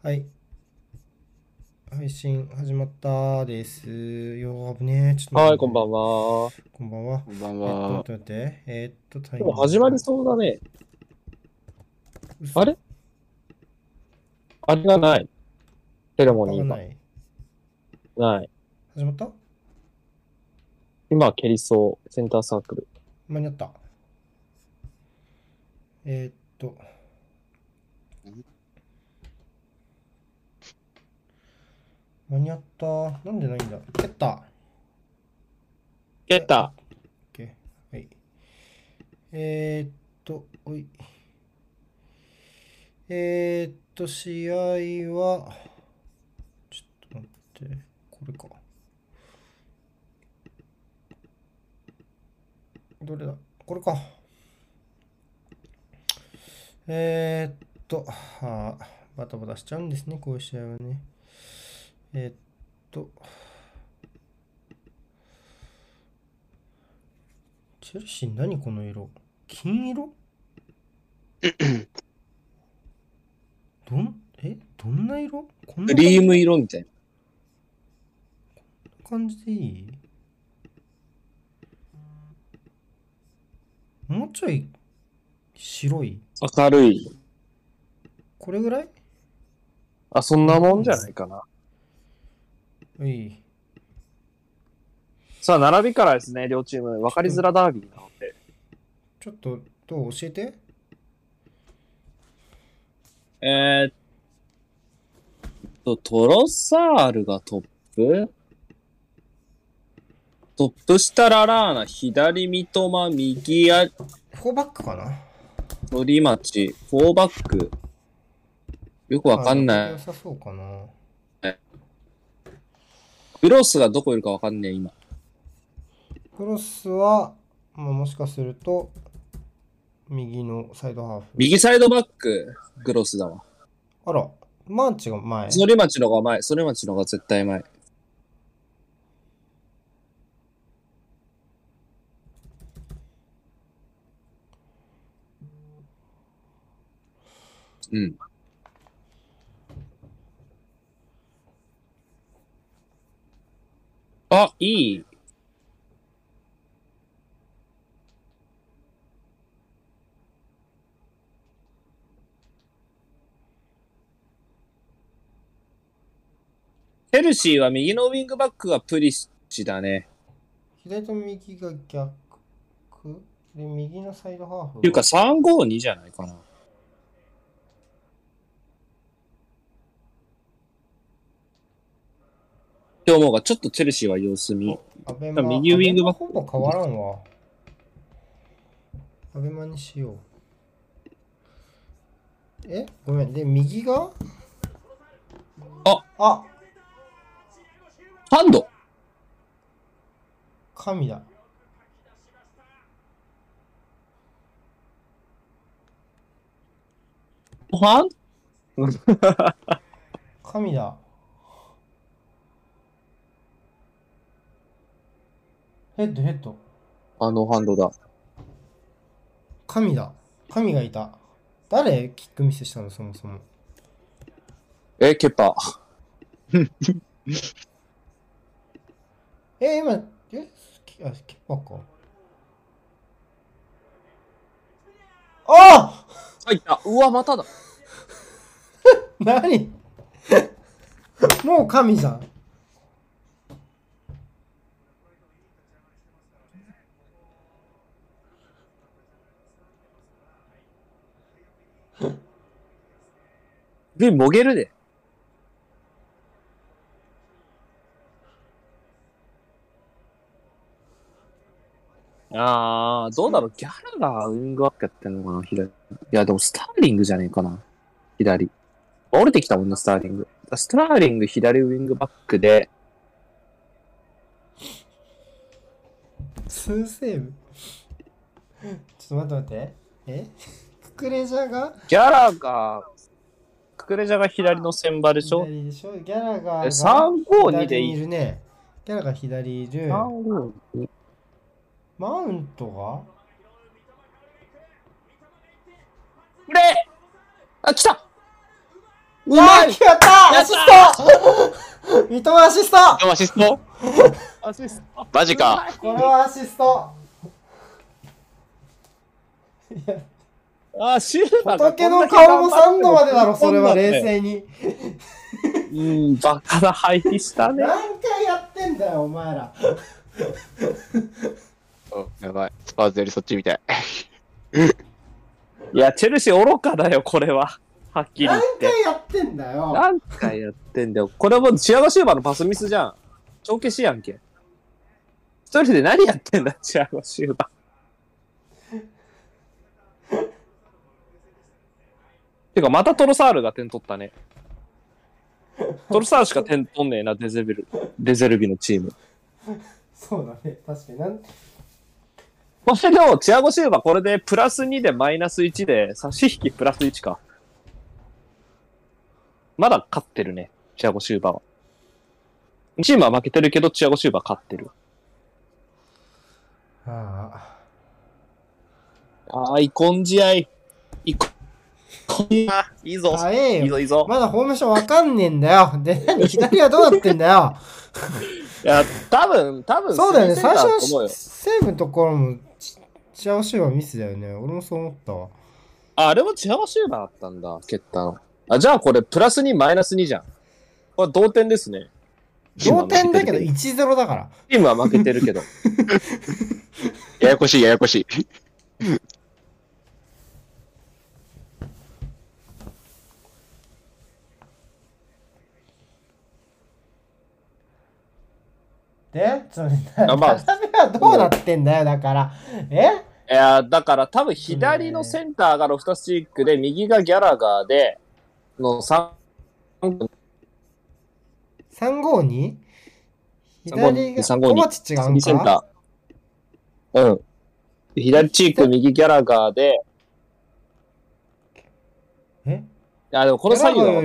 はい。配信始まったですよ。危ねえ。ちょっと待ってはい、こんばんは。こんばんは。こんばんえっと、は。待って待って。えーっと、タイもう始まりそうだね。嘘あれ？あれがない。セレモニーが。あない。ない。始まった？今、蹴りそう。センターサークル。間に合った。えーっと。間に合った。なんでないんだ？蹴った。蹴った。OK。はい。えーっと、おい。えーっと、試合は、ちょっと待って、これか。どれだ？これか。えーっと、はあ、バタバタしちゃうんですね、こういう試合はね。えーっと、チェルシー何この色？金色？どん、え？どんな色？こんなクリーム色みたい感じでいい？もうちょい白い？な。明るい。これぐらい？あ、そんなもんじゃないかな。うい。さあ、並びからですね、両チーム。分かりづらダービーなので。ちょっと、どう？教えてえーっと、トロサールがトップ？トップ下ララーナ、左三笘、右やフォーバックかな？鳥町、フォーバック。よくわかんない良。さそうかなクロスがどこいるかわかんねえ、今。クロスは、まあ、もしかすると、右のサイドハーフ。右サイドバック、クロスだわ。あら、マーチが前。それ町のが前、それ町のが絶対前。うん。あ、いい。ヘルシーは右のウィングバックがプリッチだね。左と右が逆で、右のサイドハーフが。っていうか352じゃないかな。って思うが、ちょっとチェルシーは様子見。アベマ右ウィングバックほぼ変わらんわ。アベマにしよう。え？ごめん。で、右が？ああハンド神だ。ハン？神だ。ヘッドヘッド。あのハンドだ。神だ。神がいた。誰キックミスしたの？そもそも。え、ケッパー。え、今、え、きあ、キッパーか。あ入った。うわ、まただ。何？もう神じゃん。で、もげるで。あー、どうだろう。ギャラがウィングバックやってんのかな左。いや、でもスターリングじゃねえかな。左。降りてきたもんな、スターリング。スターリング左ウィングバックで、ツーセーブちょっと待って待って。え？ク クレジャが？ギャラが、ククレジャが左の先場でしょ？左でしょ？ギャラガーがえ352でいい？いるね。ギャラが左いる。352マウントが？プレーあ、来た！うまい！決まった！アシスト！三笘アシスト！アシスト？アシスト。マジか。これはアシスト。いやあ、シューバーが仏の顔も3度までだろ、それは冷静に。うん、バカな配置したね。何回やってんだよ、お前ら。うんやばい。スパーズよりそっちみたい。いや、チェルシー愚かだよ、これは。はっきり言何って。回やってんだよ。何回やってんだよ。これもチアゴシューバーのパスミスじゃん。帳消しやんけ。一人で何やってんだ、チアゴシューバー。てか、またトロサールが点取ったね。トロサールしか点取んねえな、デゼベル、デゼルビのチーム。そうだね、確かに。なんこれでも、チアゴシューバーこれでプラス2でマイナス1で、差し引きプラス1か。まだ勝ってるね、チアゴシューバーは。チームは負けてるけど、チアゴシューバー勝ってる。あああ、イコン試合。イコいいぞ。いいぞ、いいぞ。まだフォーメーションわかんねえんだよ。で、何左はどうなってんだよ。いや、多分、多分、そうだよね、最初のセーブのところも、ちチャオシューはミスだよね。俺もそう思ったわ。あ、あれもチアゴシューバーだったんだ、蹴ったの。あ、じゃあこれ、プラス2、マイナス2じゃん。これ同点ですね。同点だけどチ1-0だから。ームは負けてるけど。ややこしい、ややこしい。で、ちょっと、あまあ。斜めはどうなってんだよ、だから。え？いや、だから多分左のセンターがロフタスチックで、右がギャラガーで、の3、352? 左が、352コバチッチがアン右センカター。うん。左チーク、右ギャラガーで、ーえ？いや、でもこの左右は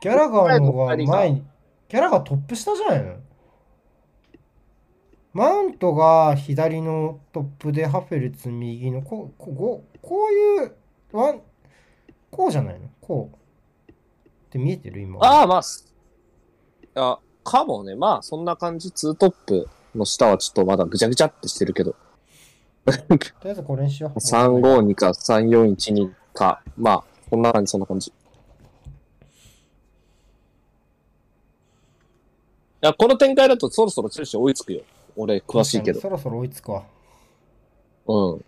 ギャラガーの方が前に、ギャラガートップ下じゃないの？マウントが左のトップで、ハフェルツ右の、こう、こうこう、こういう、ワン、こうじゃないの？こう。って見えてる？今。ああ、まあ、すあ、かもね。まあ、そんな感じ。ツートップの下はちょっとまだぐちゃぐちゃってしてるけど。とりあえずこれにしよう。352か3412か。まあ、こんな感じ、そんな感じ。いや、この展開だとそろそろチェルシー追いつくよ。俺、詳しいけど。そろそろ追いつくわ。うん。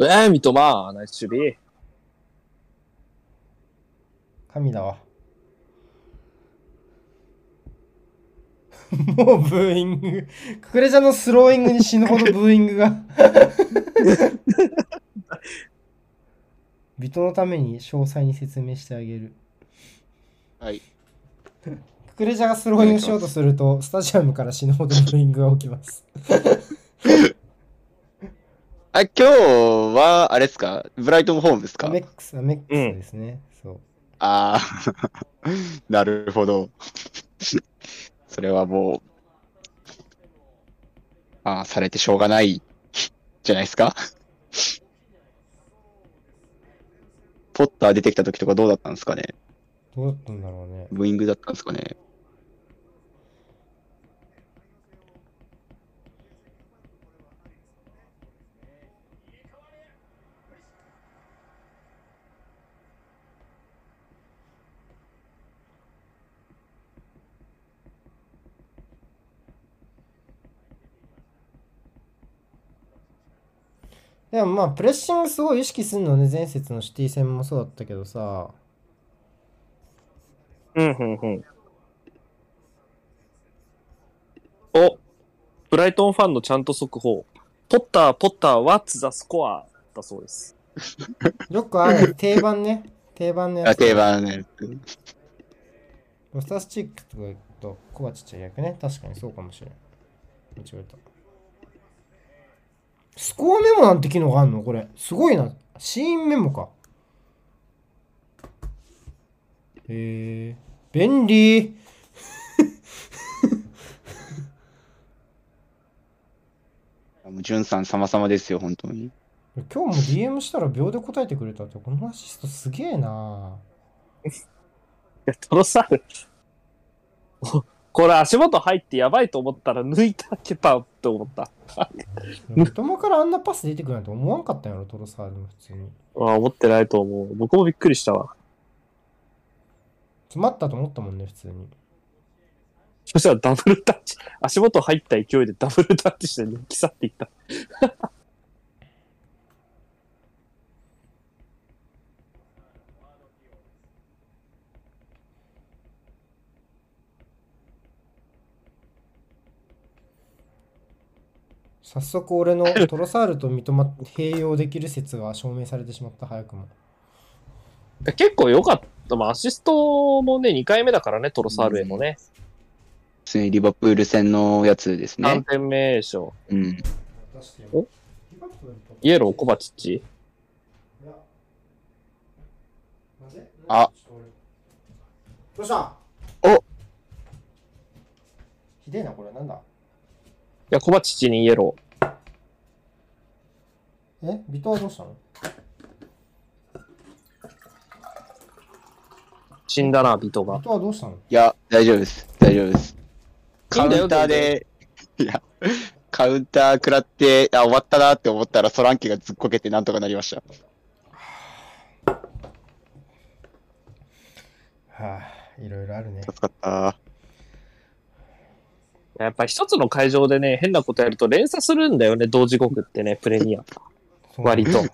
えー、三笘、ナイス守備。神だわ。もうブーイング。ククレジャのスローイングに死ぬほどブーイングが。ビトのために詳細に説明してあげる。はい。ククレジャがスローイングしようとすると、スタジアムから死ぬほどブーイングが起きます。あ、今日は、あれですか？ブライトンホームですか？アメックス、アメックスですね。そう。ああ、なるほど。それはもう、ああ、されてしょうがない、じゃないですか？ポッター出てきた時とかどうだったんですかね？どうだったんだろうね。ブーイングだったんですかね？でもまあ、プレッシングすごい意識するのね、前節のシティ戦もそうだったけどさ、うん、うん、うん。お、ブライトンファンのちゃんと速報。ポッター、ポッター、What's the score? だそうです。よくある定番ね。定番のやあ、つ。定番ね。ロスタースチックとか言うと、コバチッチは逆ね。確かにそうかもしれない。間違えた。スコアメモなんて機能があるの？これ。すごいな。シーンメモか。へえ便利もうジュンさん様々ですよ、本当に。今日も DM したら秒で答えてくれたって、このアシストすげえな いや、トロサール。おこれ足元入ってやばいと思ったら抜いたけたって思った。三笘からあんなパス出てくるなんて思わんかったんやろ、トロサールも普通に。あ思ってないと思う。僕もびっくりしたわ。詰まったと思ったもんね、普通に。そしたらダブルタッチ。足元入った勢いでダブルタッチして抜き去っていった。早速俺のトロサールと三笘併用できる説が証明されてしまった、早くも。結構良かった。まあ、アシストもね、2回目だからね、トロサールへのね。普通にリバプール戦のやつです3ね。点目でしょ。うん。お？イエロー、コバチッチ？あどうした？おひでえな、これなんだ？いや、コバチッチにイエロー。え？ビトはどうしたの？死んだな、ビトがビ。トはどうしたの？いや、大丈夫です。大丈夫です。カウンターで、いや、カウンター食らって、あ、終わったなって思ったら、ソランキがずっこけてなんとかなりました。はあ、いろいろあるね。助かった。やっぱ一つの会場でね、変なことやると連鎖するんだよね、同時刻ってね、プレミア。割と。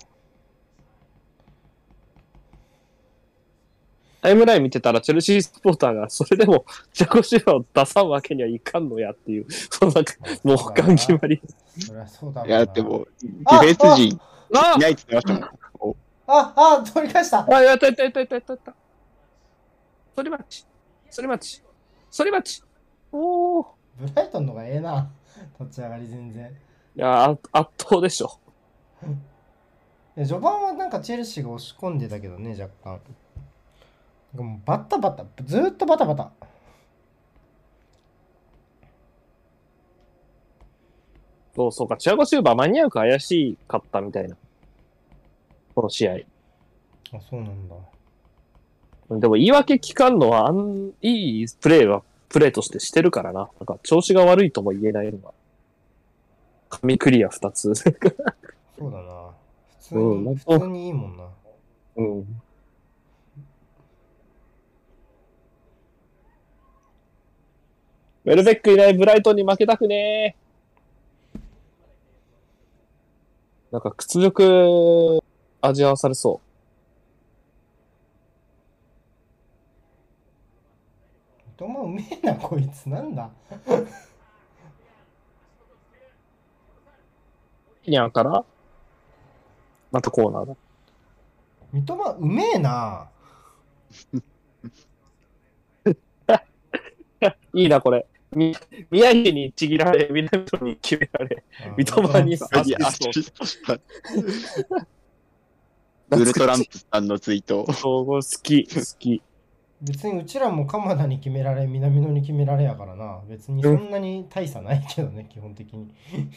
タイムライン見てたら、チェルシースポーターが、それでも、ジャコシュラを出さんわけにはいかんのやっていう、そのなんか、もう保管決まり。そりゃそうだいなや、でも、ディフェンス陣あいないって言ってましたもん。あ、あ、取り返した。あ、やった。やった。やった。やった。やった。それマッチ。それマッチ。それマッチ。おー。ブライトンのがええな。立ち上がり全然。いや、あ圧倒でしょ。で序盤はなんかチェルシーが押し込んでたけどね、若干。もうバタバタ、ずーっとバタバタ。そうそうか、チアゴシューバー間に合うか怪しかったみたいな。この試合。あ、そうなんだ。でも言い訳聞かんのは、あん、いいプレーはプレーとしてしてるからな。なんか調子が悪いとも言えないのが。紙クリア2つ。そうだな。普通に、うん普通にいいもんな。うん。ウェルベックいないブライトンに負けたくねー。なんか屈辱味わわされそ三笘うめえな、こいつ。なんだ。う。ニャンからまたコーナーだ。三笘うめえな。いいな、これ。み、宮城にちぎられ、南野に決められ、三笘にアシストウルトランプさんのツイート。そう好き、好き。別にうちらも鎌田に決められ、南野に決められやからな。別にそんなに大差ないけどね、基本的に。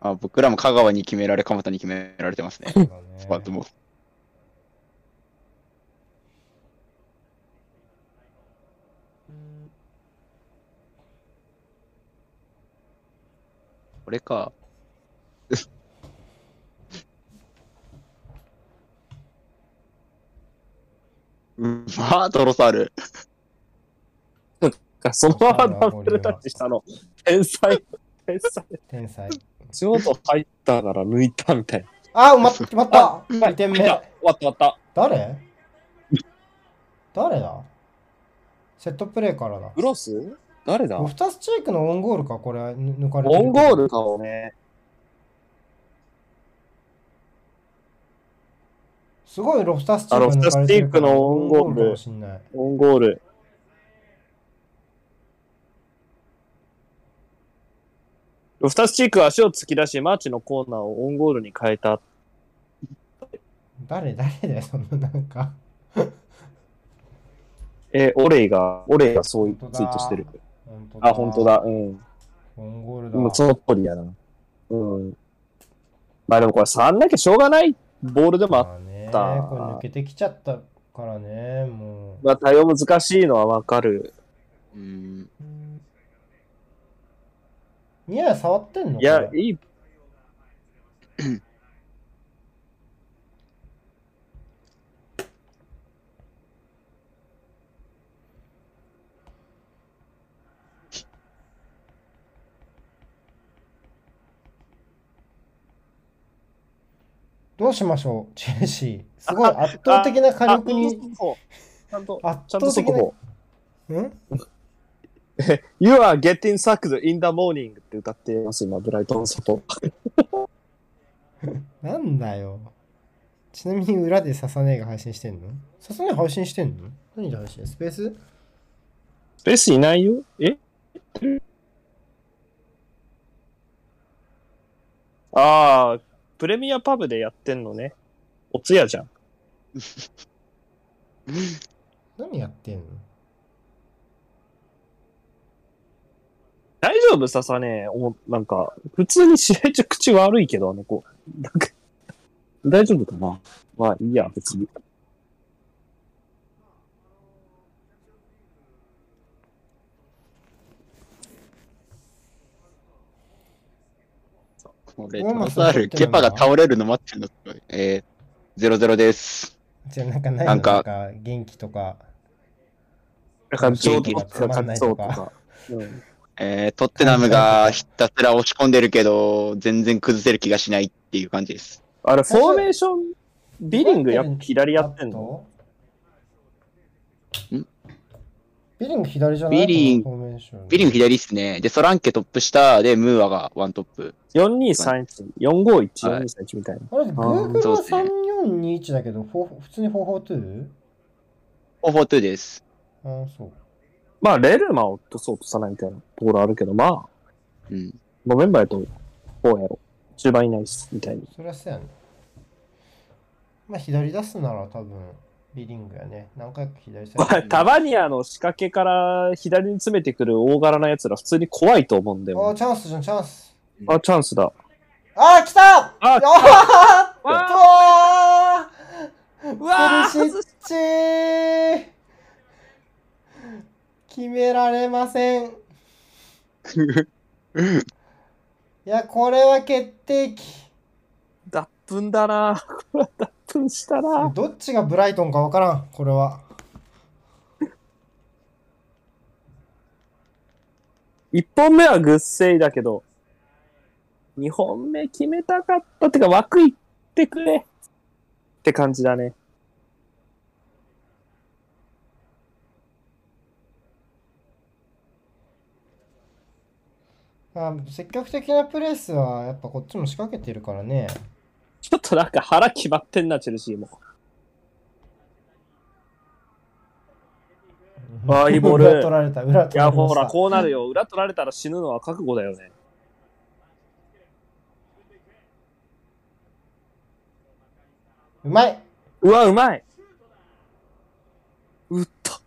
あ僕らも香川に決められ、蒲田に決められてますね。スパッ。これか。まー、トロサール。そのままダブルタッチしたの。天才、天才。天才。仕事入ったから抜いたみたいな。あ、うまっ、決まった。2点目終わった終わった。誰？誰だ？セットプレーからだ。クロス？誰だ？ロフタスチェイクのオンゴールか、これ、ぬ抜かれてるオンゴールかもね。すごいロフタスチェあイクが抜かれてるからロフタスチェイクのオンゴールオンゴール。ロフタスチークは足を突き出し、マーチのコーナーをオウンゴールに変えた。誰、誰だよ、そのなんか。えーオレイが、オレイがそういうツイートしてる。あ、本当。だ。うん。オウンゴールだ。もうその通りやな。うん。まあでもこれ触んなきゃしょうがないボールでもあったこれ抜けてきちゃったからね、もう。まあ対応難しいのはわかる。うん。ニア触ってんの？いやいい。どうしましょう、チェルシー。すごい圧倒的な火力に、ちゃんと、圧倒的な。ん You are getting sacked in the morning って歌ってます、今、ブライトンサポ。なんだよ。ちなみに裏でササネが配信してんの？ササネ配信してんの？何で配信スペース？スペースいないよ。え？ああ、プレミアパブでやってんのね。おつやじゃん。何やってんの？大丈夫？ささね、おなんか、普通に試合中口悪いけど、あの子。なんか、大丈夫かな？まあいいや、別に。これ、トーマストロサール、ケパが倒れるの待ってるのすごい。えー、0-0です。じゃあなんかないの？なんかなんか元気とか？なんか、元気がつまんないとか？勝ちそうとか。うんえー、トッテナムがひたすら押し込んでるけど、全然崩せる気がしないっていう感じです。あれ、フォーメーション、ビリングや左やってんの？ん？ビリング左じゃない？ビリンビリング左っすね。で、ソランケトップ下で、ムーアがワントップ。?4231、451、4231みたいな。あれ、Google はそうっすね3421だけど、フォー普通に 442? 4-4-2です。ああ、そう。まあ、レルマを落とそうとさないみたいなところあるけど、まあ、うん。もうメンバーやと、こうやろ。中盤いないっす、みたいに。そりゃそうやね。まあ、左出すなら多分、ビリングやね。何回か左サイドタバニアの仕掛けから左に詰めてくる大柄な奴ら普通に怖いと思うんだあよあ、。チャンスじゃん、チャンス。あ、チャンスだ。ああ、来たああわーっとうわペルシッチ決められません。いや、これは決定機。脱粉だな。これは脱粉したな。どっちがブライトンかわからん、これは。一本目はぐっせいだけど、二本目決めたかったってか枠いってくれって感じだね。あ積極的なプレースはやっぱこっちも仕掛けてるからね。ちょっとなんか腹決まってんな、チェルシーも。あーいいボール裏取られた、裏いや、取られましたほら、こうなるよ。裏取られたら死ぬのは覚悟だよね。うまいうわ、うまい打った。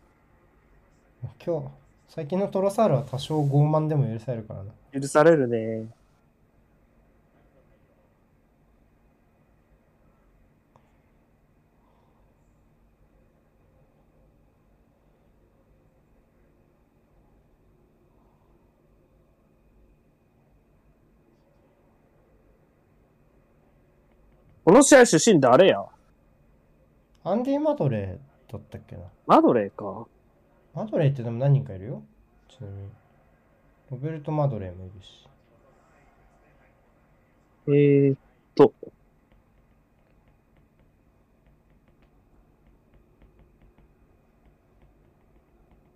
今日、最近のトロサールは多少傲慢でも許されるからな。許されるね。この試合出身誰や？アンディ・マドレーだったっけな。マドレーか。マドレーってでも何人かいるよ。ちなみに。ロベルト・マドレーもいるし。えー、っと。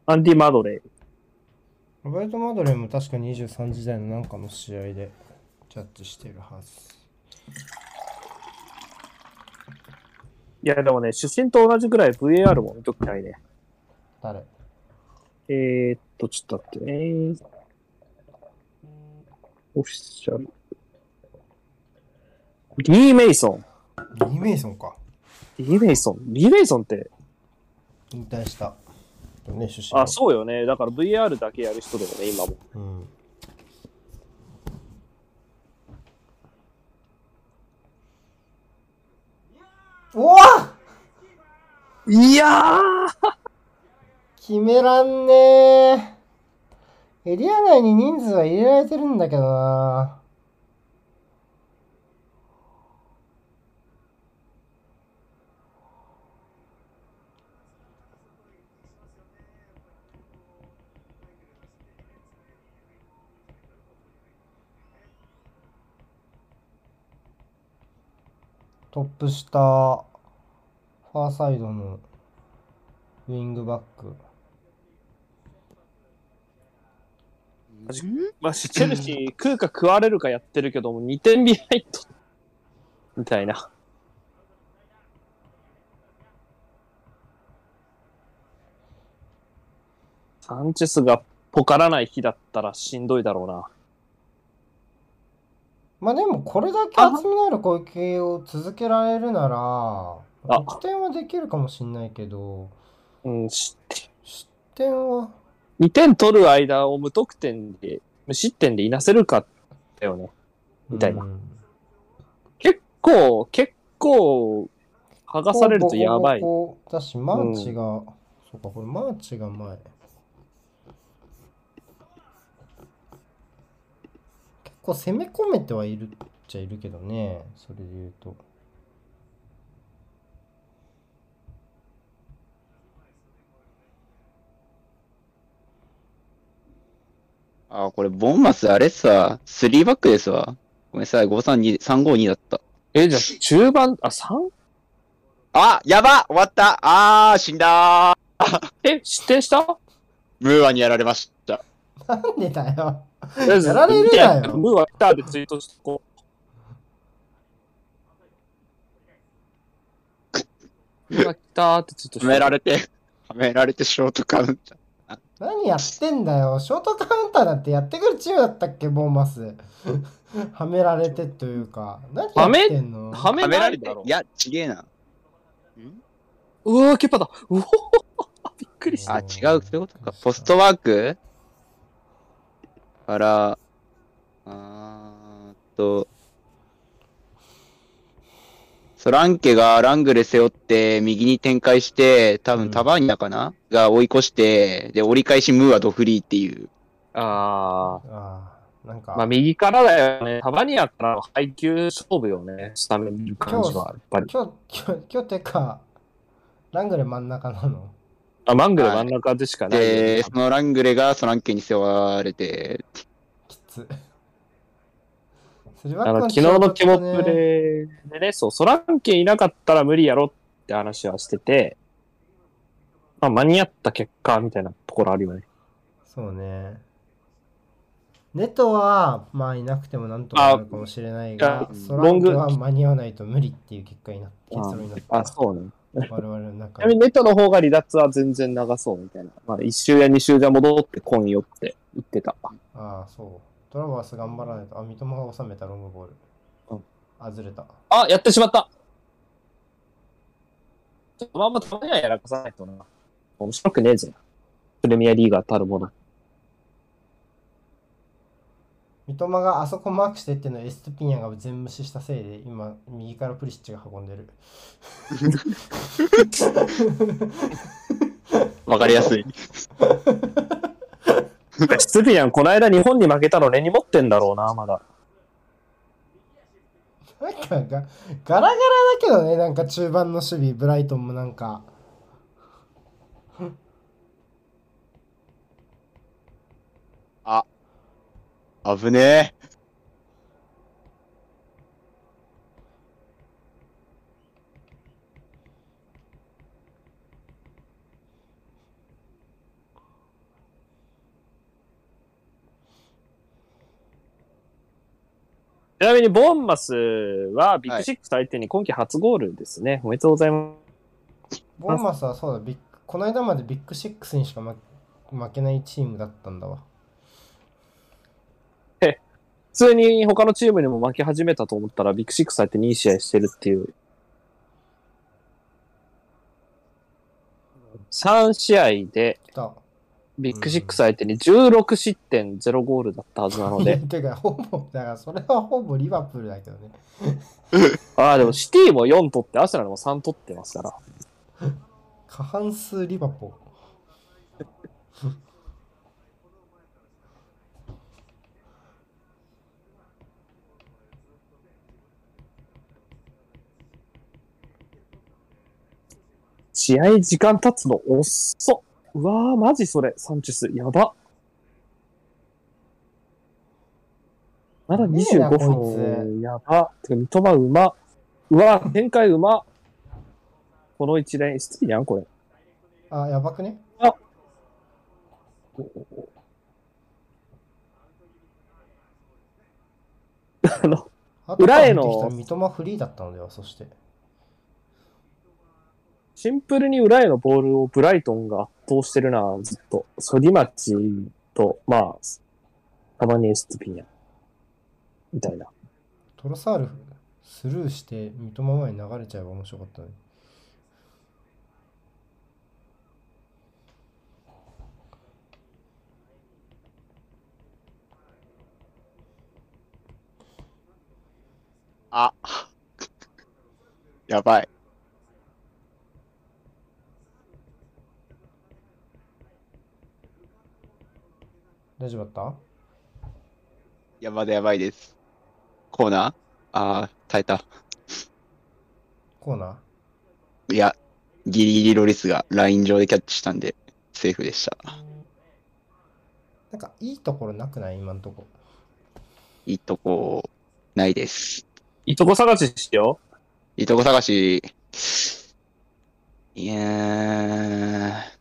アンディ・マドレー。ロベルト・マドレーも確か23時代のなんかの試合でジャッジしてるはず。いや、でもね、出身と同じぐらい VAR も見ときたいね。誰？えー、っと、ちょっと待ってね。オフィシャル。リー・メイソン。リー・メイソンか。リー・メイソン。リー・メイソンって、引退した。ね、出身のあ、そうよね。だから VAR だけやる人だよね、今も。うん。おわいや決めらんねえ。エリア内に人数は入れられてるんだけどな。トップ下、ファーサイドのウィングバック。まあ、チェルシー食うか食われるかやってるけども、2点ビハインド。みたいな。サンチェスがポカらない日だったらしんどいだろうな。まあでもこれだけ厚みのある攻撃を続けられるなら、あ得点はできるかもしんないけど、うん、失点失点は、2点取る間を無得点で、無失点でいなせるかだよね。みたいなうん結構、結構、剥がされるとやばい。ボコボコだし、マーチが、そうか、これマーチが前。結構攻め込めてはいるっちゃいるけどね、それで言うと。あ、これ、ボンマスあれさ、3バックですわ。ごめんなさい、532、352だった。え、じゃあ中盤、あ、3? あ、やば終わったあー、死んだーえ、失点した？ムーアにやられました。なんでだよ。ややられるなよムーは来たでツイートしとこう。ムーは来たってツイートしはめられて、はめられてショートカウンター。何やってんだよ。ショートカウンターだってやってくるチームだったっけ、ボーマス。はめられてというか。何やってんの？はめはめられ。ていや、ちげえな。うわー、ケパだ。うおー びっくりした。あ、違う、そういうことか。ポストワーク？から、あーっと、ソランケがラングレ背負って右に展開して、多うん分タバーニャかな、が追い越して、で、折り返しムーアドフリーっていう。あああ、なんか、ー。まあ、右からだよね。タバニアからの配球勝負よね。スタメン見る感じは、やっぱり。今日、今日、今日てか、ラングレ真ん中なの？あ、マングレ真ん中でしかないで、そのラングレがソランケに背負われて、きつ。あの、昨日のキモプー。レーでね、そう、ソランケいなかったら無理やろって話はしてて、まあ、間に合った結果みたいなところあるよね。そうね。ネトは、まあいなくてもなんとかなるかもしれないがあ、ソラングは間に合わないと無理っていう結果になって、結論になった。あ、そうね。我々の中ちなみにネットの方が離脱は全然長そうみたいな。まあ、一周や二周じゃ戻ってこんよって言ってた。ああ、そう。トラバース頑張らないと。あ、三笘が収めたロングボール。うんあ、ずれた。あ、やってしまったちょっとまあまあたまにはやらかさないとな。面白くねえぜ。プレミアリーガーたるもの。三笘があそこマークしてっていうのをエストピニャが全無視したせいで、今、右からプリシッチが運んでる。わかりやすい。スピアン、この間日本に負けたの根に持ってんだろうな、まだ。なんかが、ガラガラだけどね、なんか中盤の守備、ブライトンもなんか。危ねえ。ちなみに、ボーンマスはビッグシックス相手に今季初ゴールですね。おめでとうございます。ボーンマスはそうだ、ビッグこの間までビッグシックスにしか負負けないチームだったんだわ。普通に他のチームにも負け始めたと思ったら、ビッグシックス相手にいい試合してるっていう。3試合で。ビッグシックス相手に16失点0ゴールだったはずなので、てか、ほぼ、だからそれはほぼリバプールだけどね。ああ、でもシティも4取って、アスナルも3取ってますから。過半数リバポー。試合時間経つの遅っ。うわー、マジそれ、サンチェス、やば。まだいいな25こ分、やば。てか、三笘うま。うわ、展開うま。この一連、スティやん、これ。あ、やばくね？あ の、後裏へのから出てきた三笘フリーだったのでは、そして。シンプルに裏へのボールをブライトンが圧倒してるな、ずっと。ソリマッチと、まあ、たまにエストピニャ。みたいな。トロサールスルーして三笘前に流れちゃえば面白かったね。あ。やばい。大丈夫だっいや、まだやばいです。コーナー？ああ、耐えた。たコーナー？いや、ギリギリロリスがライン上でキャッチしたんで、セーフでした。なんかいいところなくない？今んとこ。いいとこ、ないです。いとこ探ししよいいとこ探し、いやー、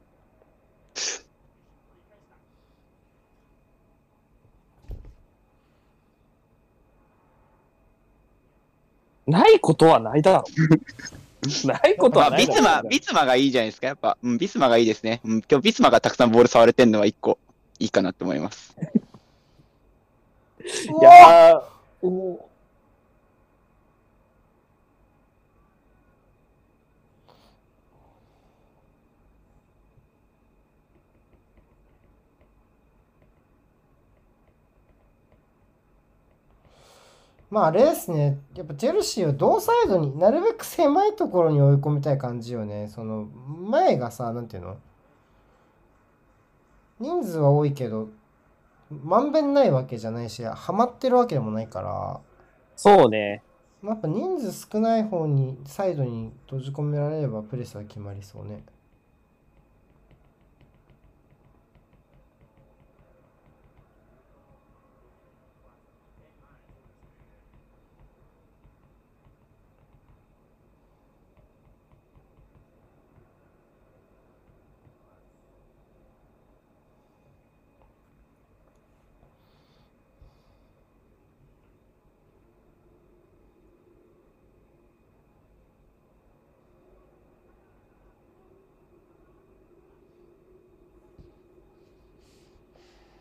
ないことはないだろ。ないことまあ、はないだろ。ビスマ、ビスマがいいじゃないですか。やっぱ、うん、ビスマがいいですね。うん、今日ビスマがたくさんボール触れてんのは一個いいかなと思います。いやー、おまああれですね、やっぱチェルシーは同サイドになるべく狭いところに追い込みたい感じよね。その前がさ、なんていうの？人数は多いけど、まんべんないわけじゃないし、ハマってるわけでもないから、そうね。まあやっぱ人数少ない方にサイドに閉じ込められればプレスは決まりそうね。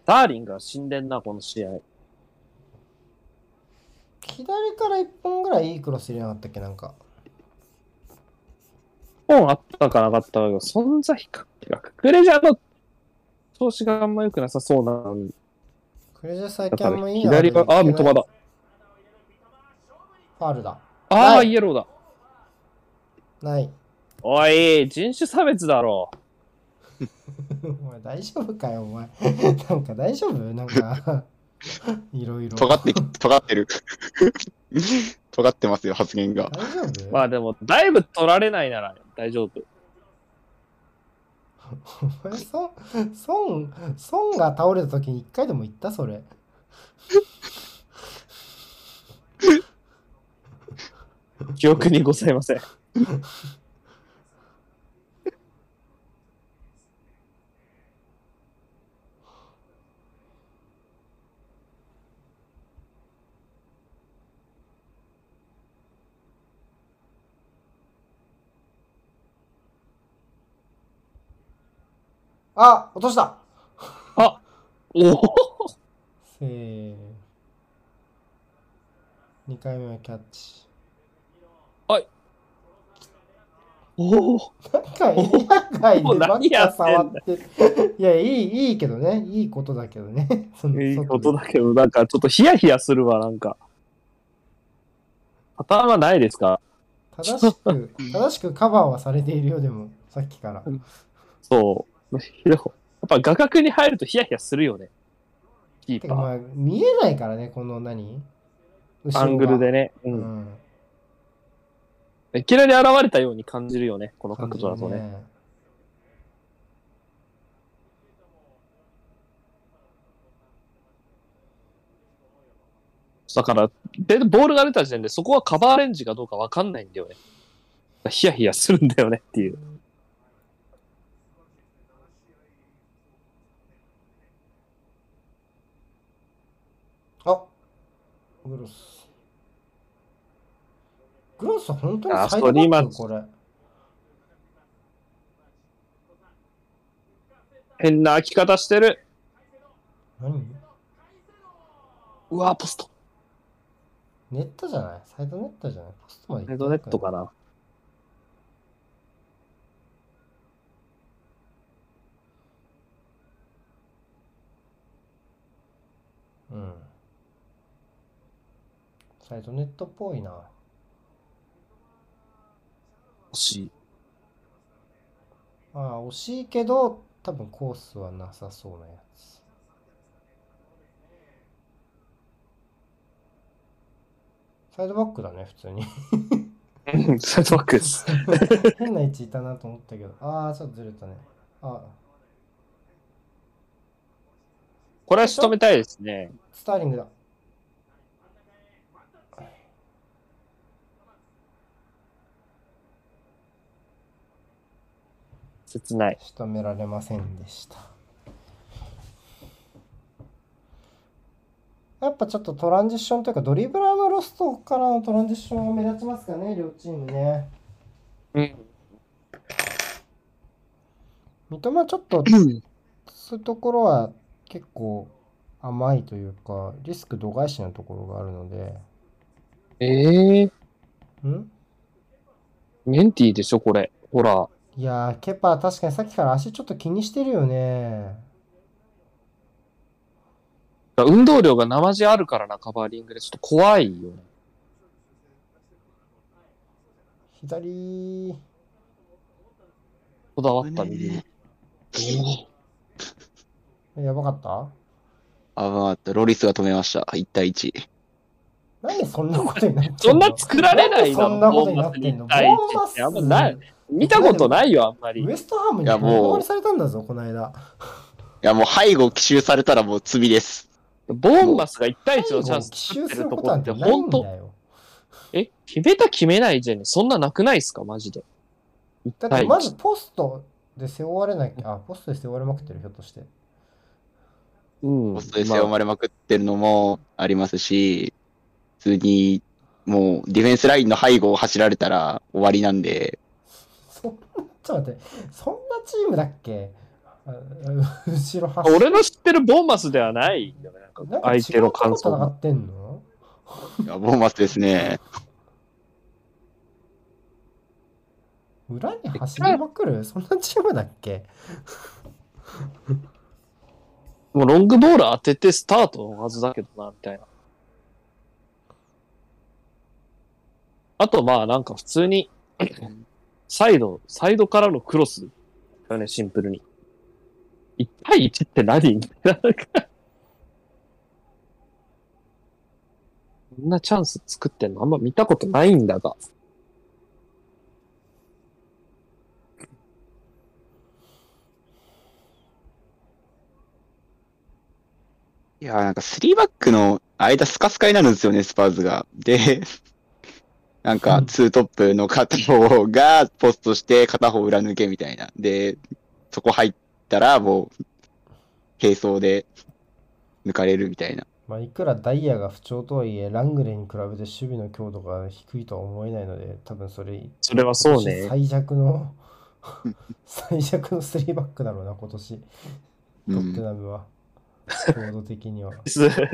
ダーリンが死んでんな、この試合。左から1本ぐらいいいクロス入れなかったっけなんか。本あったかなかったかが、存在感が、クレジャーの調子があんま良くなさそうなんクレジャー最近あんまいいの左が、あ、三笘だ。ファールだ。ああ、イエローだ。ない。おい、人種差別だろ。お前大丈夫かよ、お前。なんか大丈夫？なんか、いろいろ。尖って、尖ってる。尖ってますよ、発言が。大丈夫？まあでも、だいぶ取られないなら大丈夫。お前、そ孫、孫が倒れた時に一回でも言ったそれ。記憶にございません。あ落としたあおおせー2回目はキャッチ。はい。おおなんかエリア外もうでばっ何やかってんだ触って。いや、いい、いいけどね。いいことだけどね。そのいいことだけど、なんかちょっとヒヤヒヤするわ、なんか。パターンはないですか？正しく、正しくカバーはされているよ、でも、さっきから。そう。でもやっぱ画角に入るとヒヤヒヤするよね。キーパー。まあ、見えないからね、この何？アングルでね。う。うんん。いきなり現れたように感じるよね、この角度だとね。だから、でボールが出た時点でそこはカバーレンジかどうかわかんないんだよね。ヒヤヒヤするんだよねっていう。グロス。グロスは本当にあサイドバストリーマンックこれ。変な開き方してる。何？うわ、ポスト。ネットじゃない？サイドネットじゃない？ポストまでヘッドネットかな。うん。サイドネットっぽいな。欲しい。ああ、惜しいけど、多分コースはなさそうなやつ。サイドバックだね、普通に。サイドバックです。変な位置いたなと思ったけど。ああ、ちょっとずれたね。ああ、これは仕留めたいですね。スターリングだ。切ない。仕留められませんでした。やっぱちょっとトランジションというか、ドリブラーのロストからのトランジッションは目立ちますかね、両チームね。うん。三笘ちょっと、そういうところは結構甘いというか、リスク度外視なところがあるので、ええー、ん？メンディでしょ、これ。ほら。いやー、ケパ確かにさっきから足ちょっと気にしてるよね。運動量が生地あるからな、カバーリングで。ちょっと怖いよね。左、こだわった右に。やばかった？あ、まあ、ロリスが止めました。1対1。なんでそんなことになってんの？そんな作られないなんでそんなことになってんの？ボーンマス？見たことないよ、あんまりウ。エストハムにボコボコにされたんだぞ、この間。いや、もう背後奇襲されたらもう罪です。ボーンマスが1対1のチャンス奇襲作ってるすることこって本当だよ。え決めた決めないじゃん。そんななくないっすか？マジで。1だって対まず1。ポストで背負われなきゃ、あ、ポストで背負われまくってる、ひょっとして。うん。ポストで背負まれまくってるのもありますし、普通に、もうディフェンスラインの背後を走られたら終わりなんで、そちょっと待って、そんなチームだっけ？あ後ろまあ走俺の知ってるボーンマスではないよね。なんか相手の感想が。ってんの？いやボーマスですね。裏に走りまくる？そんなチームだっけ？もうロングボール当ててスタートのはずだけどな、みたいな。あとまあなんか普通に、サイド、サイドからのクロスだよね、シンプルに。1対1って何？みたいな。こんなチャンス作ってんの？あんま見たことないんだが。いや、なんか3バックの間スカスカになるんですよね、スパーズが。で、なんかうん2トップの片方がポストして片方裏抜けみたいな。で、そこ入ったらもう、並走で抜かれるみたいな。まあ、いくらダイヤが不調とはいえ、ラングレーに比べて守備の強度が低いとは思えないので、多分それ、それはそうね。最弱の、最弱の3バックだろうな、今年、うトッテん。ナムは。強度的には。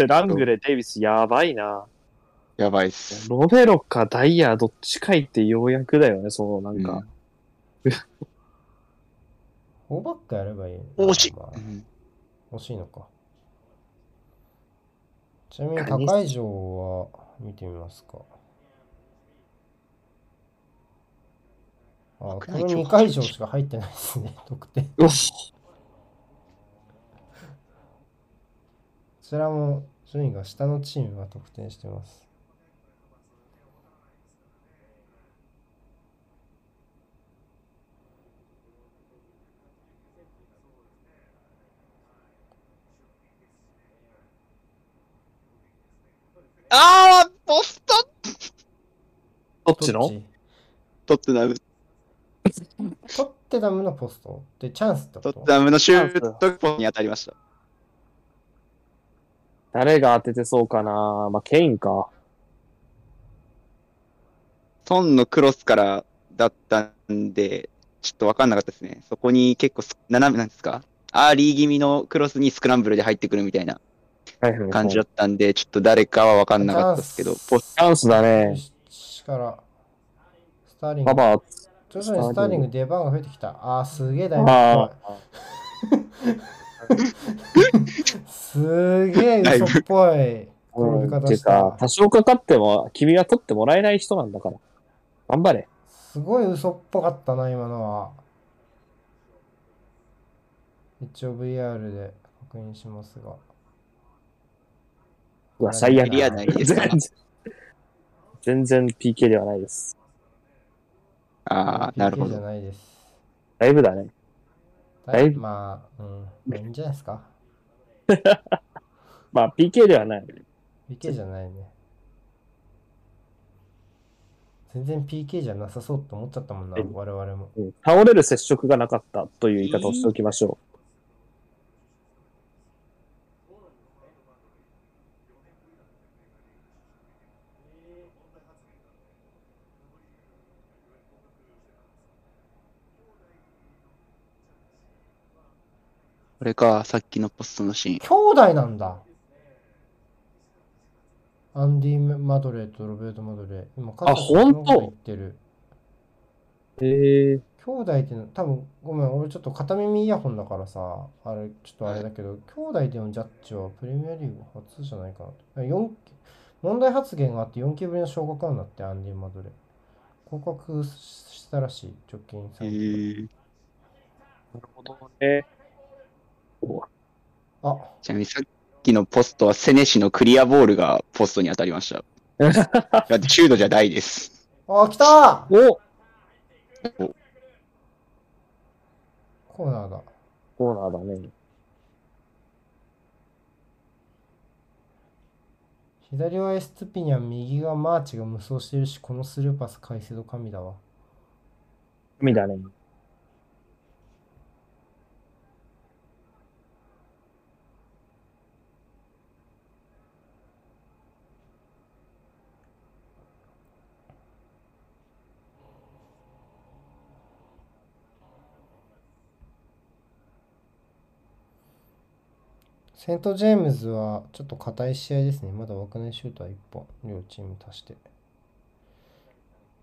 ラングレー、デイビス、やばいな。やばいっす。ロベロかダイヤ、どっちかいってようやくだよね、そのなんか。うんフォーバックやればいい。惜しい。まあうん惜しいのか。ちなみに高い城は見てみますか。あ、この高い城2回以上しか入ってないですね、得点。こちらも順位が下のチームが得点してます。あーポストどっちの？トッテナム、トッテナムのポスト？でチャンスってこと？トトッテナムのシュートポストに当たりました。誰が当ててそうかな？まあ、ケインか。トンのクロスからだったんで、ちょっとわかんなかったですね。そこに結構す、斜めなんですか？アーリー気味のクロスにスクランブルで入ってくるみたいな感じだったんで、ちょっと誰かはわかんなかったですけど、ポスチャンスだね。から、スターリングパ。パ、徐々にスターリング出番が増えてきた。あー、すげえだよ。あすげえ嘘っぽい。て方したか、。多少かかっても、君は取ってもらえない人なんだから。頑張れ。すごい嘘っぽかったな、今のは。一応 VR で確認しますが。うわ、最悪エリア内ですか？全然、PK ではないです。ああ、なるほ PK じゃど。ないです。だいぶだね。だいぶまあ、うん。まあいいんじゃないですか？まあ、PK ではない。PK じゃないね。全然 PK じゃなさそうって思っちゃったもんな、はい我々も。うん倒れる接触がなかったという言い方をしておきましょこれか、さっきのポストのシーン。兄弟なんだ。アンディ・マドレーとロベルト・マドレー。今、あほんと言ってる。え。兄弟っての、多分ごめん、俺ちょっと片耳イヤホンだからさ、あれ、ちょっとあれだけど、兄弟でのジャッジはプレミアリーグ初じゃないかな。4問題発言があって4期ぶりの昇格なんだって、アンディ・マドレー。降格したらしい、直近へ3ーなるほどね。あ、ちなみにさっきのポストはセネシのクリアボールがポストに当たりました。だってシュートじゃないです。あ、来たおコーナーだ。コーナーだね。左はエストゥピニャン、右がマーチが無双してるし、このスルーパス、カイセド神だわ。海だね。セント・ジェームズはちょっと硬い試合ですね。まだ枠内シュートは1本、両チーム足して。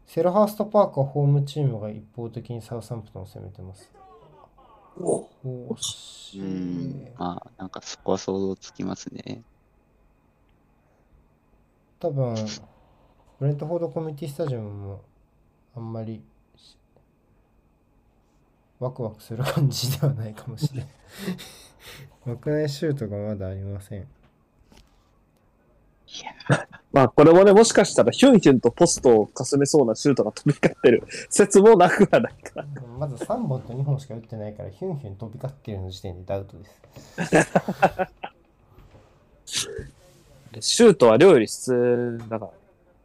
セルハーストパークはホームチームが一方的にサウサンプトンを攻めてます。おおーしうん。まあ、なんかそこは想像つきますね。多分、ブレントフォードコミュニティスタジアムもあんまりワクワクする感じではないかもしれない。枠内シュートがまだありません。まあ、これもね、もしかしたらヒュンヒュンとポストをかすめそうなシュートが飛び交ってる 説もなくはないか。まず3本と2本しか打ってないから、ヒュンヒュン飛び交ってるの時点でダウトです。シュートは量より質だから、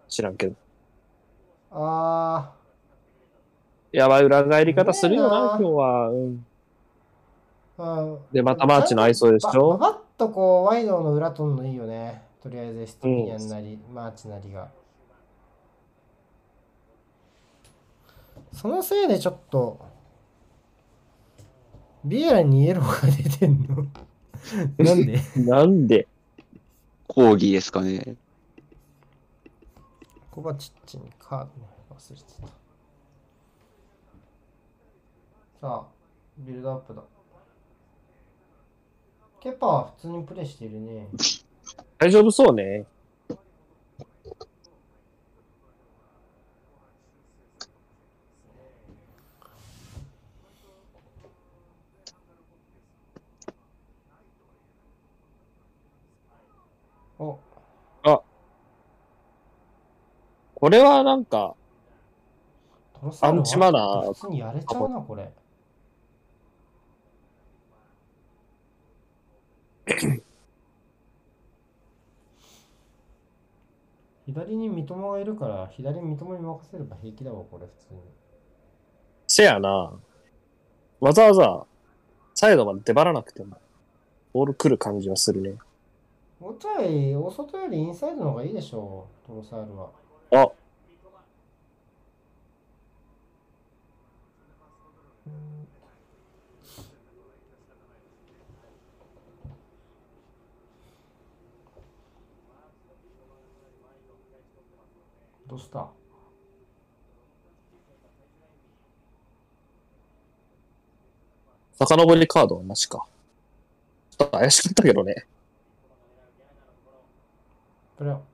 知らんけど。あやばい裏返り方するよな今日は。うん。で、またマーチのアイソでしょ？ばばばっとこう、ワイドの裏取るのいいよね。とりあえずエストゥピニャンなり、マーチなりが。そのせいでちょっと、ビエラにイエローが出てんの？なんで？なんで？講義ですかね。コバチッチにカードね忘れてた。さあ、ビルドアップだ。ケパは普通にプレイしているね。大丈夫そうね。お、これはなんか、アンチマナー普通にやれちゃうな、これ。左に三笘がいるから、左に三笘に任せれば平気だわ、これ、普通に。せやな。わざわざ、サイドまで出張らなくても、ボール来る感じはするね。もうちょい、お外よりインサイドの方がいいでしょう、トロサールは。あ、どうした遡りカードはなしか。ちょっと怪しかったけどね。プレオ。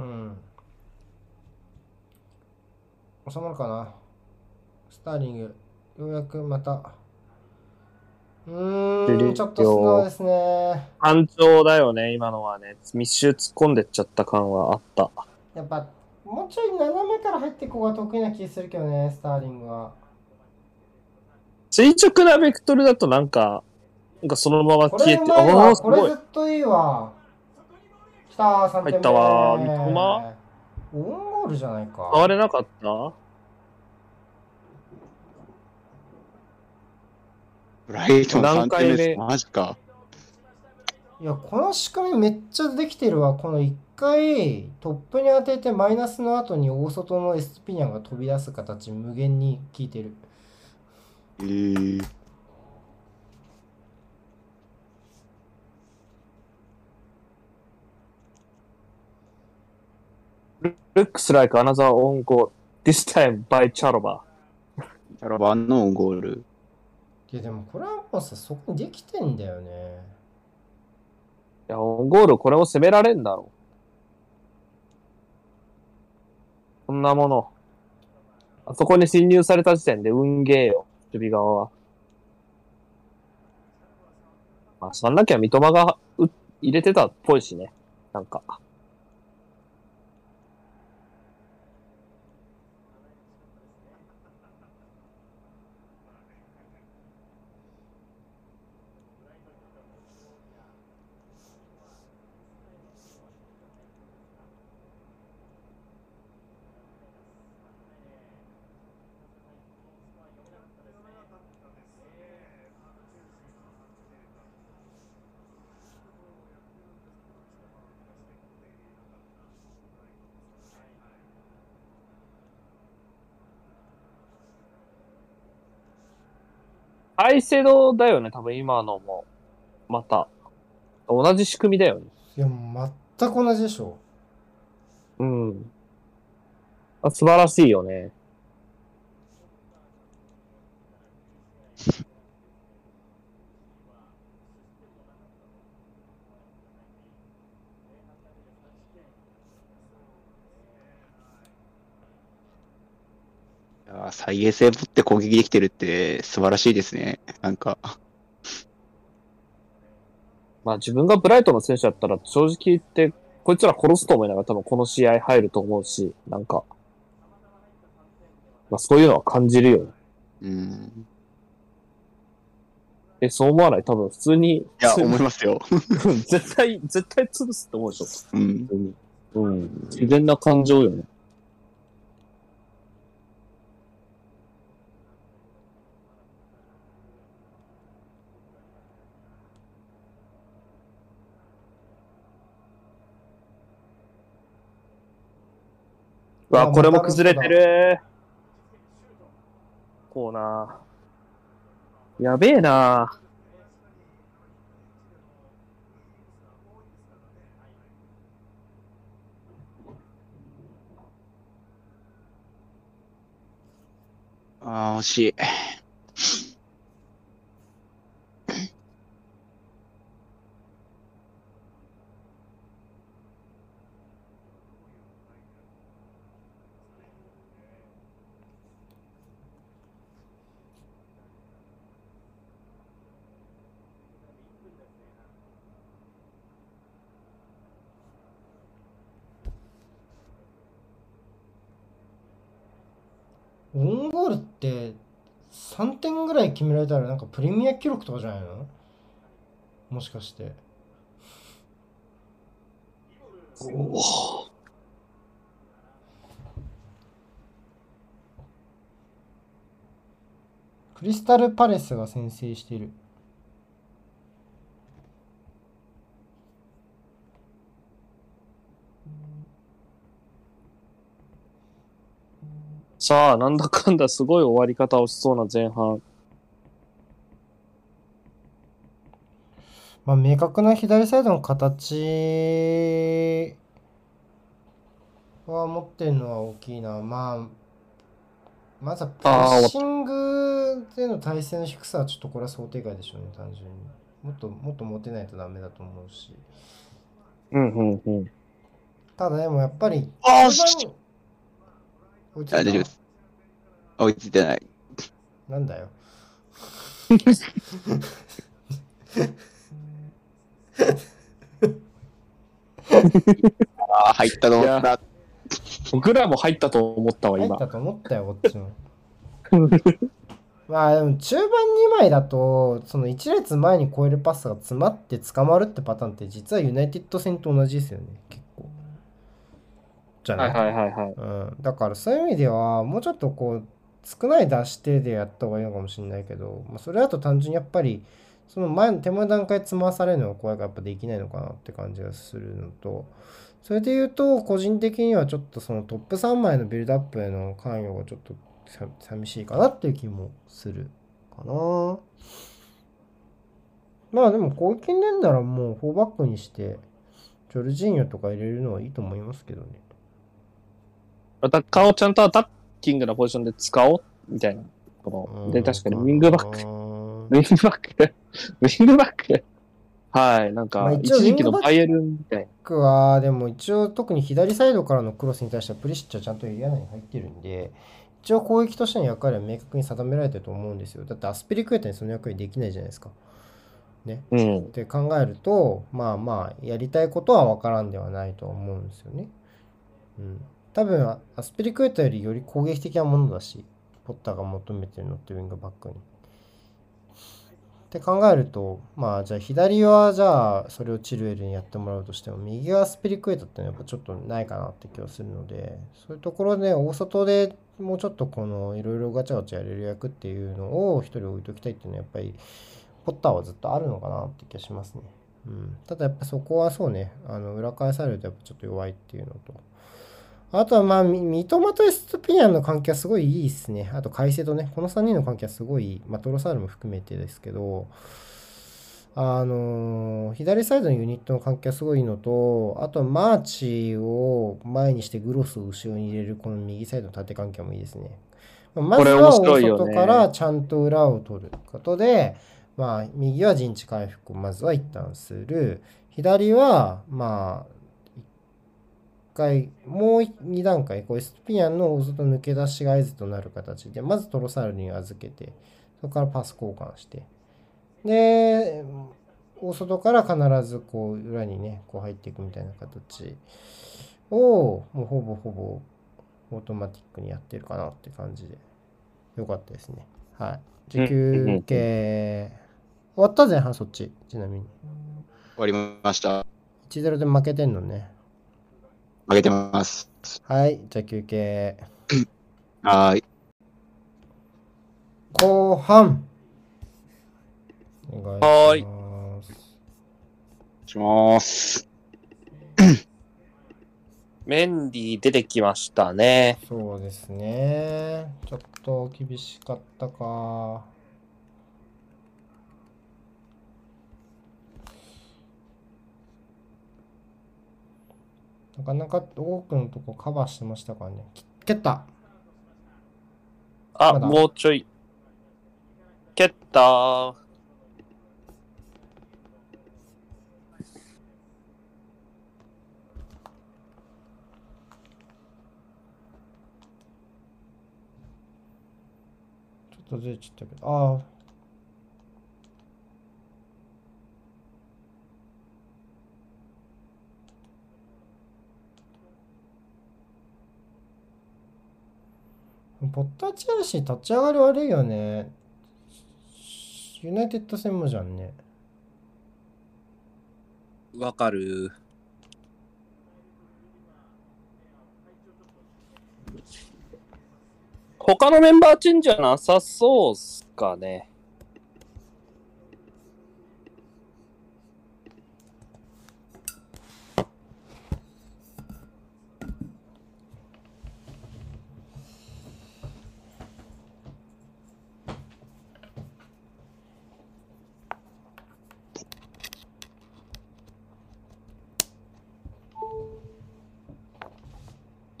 うん。収まるかな？スターリング、ようやくまた。うーん、ちょっと素直ですね。単調だよね、今のはね。密集突っ込んでっちゃった感はあった。やっぱ、もうちょい斜めから入っていく方が得意な気するけどね、スターリングは。垂直なベクトルだとなんか、なんかそのままこ消えて、ああ、わ、すごいこれず。っといいわ。きたー、3点目。入ったわ三笘オウンゴールじゃないか。触れなかった？ブライトン3何回目？点目です。マジか。いや、この仕組みめっちゃできてるわ。この1回トップに当ててマイナスの後に大外のエスピニャンが飛び出す形無限に効いてる。えー、Looks like another own goal. This time by Chalobah. キャラバンのゴール。いや、でもこれはもうさ、そこにできてんだよね。いや、オンゴールこれも攻められんだろ。こんなもの。あそこに侵入された時点で運ゲーよ、守備側は。まあ、そんなきゃ三笘が入れてたっぽいしね。なんか。アイセドだよね、多分今のも。また。同じ仕組みだよね。いや、全く同じでしょ。うん。あ素晴らしいよね。い再現性持って攻撃できてるって素晴らしいですね。なんか、まあ自分がブライトの選手だったら正直言って、こいつら殺すと思いながら多分この試合入ると思うし、なんか、まあそういうのは感じるよね。うん。え、そう思わない？多分普通に。いいや、思いますよ。絶対、絶対潰すって思うでしょ。うん。うん。自然な感情よね。うわ、これも崩れてる。コーナー。やべえな。ああ、惜しい。オウンゴールって3点ぐらい決められたらなんかプレミア記録とかじゃないの？もしかして。クリスタルパレスが先制している。さあ、なんだかんだすごい終わり方をしそうな前半。まあ、明確な左サイドの形は持ってるのは大きいな。まあ、まずはプレッシングでの体勢の低さはちょっとこれは想定外でしょうね、単純に。もっともっと持てないとダメだと思うし。うんうんうん。ただでもやっぱり、ああ大丈夫です。追いついてない。なんだよ。ああ、入ったと思った。僕らも入ったと思ったわ、今入っ。たと思ったよ、こっちも。まあでも中盤2枚だと、その1列前に超えるパスが詰まって捕まるってパターンって実はユナイテッド戦と同じですよね、結構。じゃな、はいいはいはいはい。うん。だからそういう意味では、もうちょっとこう、少ない出し手でやった方がいいのかもしれないけど、まあ、それだと単純にやっぱり、その前の手前段階で積まされるのが怖いからやっぱできないのかなって感じがするのと、それで言うと、個人的にはちょっとそのトップ3枚のビルドアップへの関与がちょっと寂しいかなっていう気もするかな。まあでも攻撃面ならもう4バックにして、ジョルジーニョとか入れるのはいいと思いますけどね。アタッカーをちゃんとアタッキングなポジションで使おうみたいな。こので、確かにウィングバック、ク。ウィングバック、ウィングバック。はい、なんか、まあ一応一時期のウィングバックバイエルンみたいな。クは、でも一応特に左サイドからのクロスに対してはプリシッチはちゃんとエリア内に入ってるんで、一応攻撃としての役割は明確に定められてると思うんですよ。だってアスピリクエタにその役割できないじゃないですか。ね。うんっ。て考えると、まあまあ、やりたいことは分からんではないと思うんですよね。うん。多分、アスピリクエタよりより攻撃的なものだし、ポッターが求めてるのってウィングバックに。って考えると、まあじゃあ左はじゃあそれをチルエルにやってもらうとしても、右はスピリクエタってのはやっぱちょっとないかなって気がするので、そういうところで大外でもうちょっとこのいろいろガチャガチャやれる役っていうのを一人置いときたいっていうのはやっぱりポッターはずっとあるのかなって気がしますね。うん、ただやっぱそこはそうね、あの裏返されるとやっぱちょっと弱いっていうのと、あとはまあ、み三笘とエストゥピニャンの関係はすごいいいですね。あと、カイセドとね、この3人の関係はすごいまあ、トロサールも含めてですけど、あのー左サイドのユニットの関係はすごいいいのと、あと、マーチを前にしてグロスを後ろに入れるこの右サイドの縦関係もいいですね。まずは大外からちゃんと裏を取ることで、まあ、右は陣地回復をまずは一旦する。左は、まあ、一回、もう2段階、こうエストピニャンの大外抜け出しが合図となる形で、まずトロサールに預けて、そこからパス交換して、で、大外から必ずこう裏にね、こう入っていくみたいな形を、もうほぼほぼオートマティックにやってるかなって感じで、よかったですね。はい。持久系。終わった前半そっち、ちなみに。終わりました。1-0で負けてんのね。負けてます。はい、じゃあ休憩。はーい。後半。お願いします。します。メンディー出てきましたね。そうですね。ちょっと厳しかったか。なかなか多くのとこカバーしてましたからね。き蹴った。あ、まだもうちょい。蹴ったー。ちょっとずれちゃったけど。ああ。ポッターチェルシー立ち上がり悪いよね。ユナイテッド戦もじゃんね。わかる。他のメンバーチェンジはなさそうっすかね。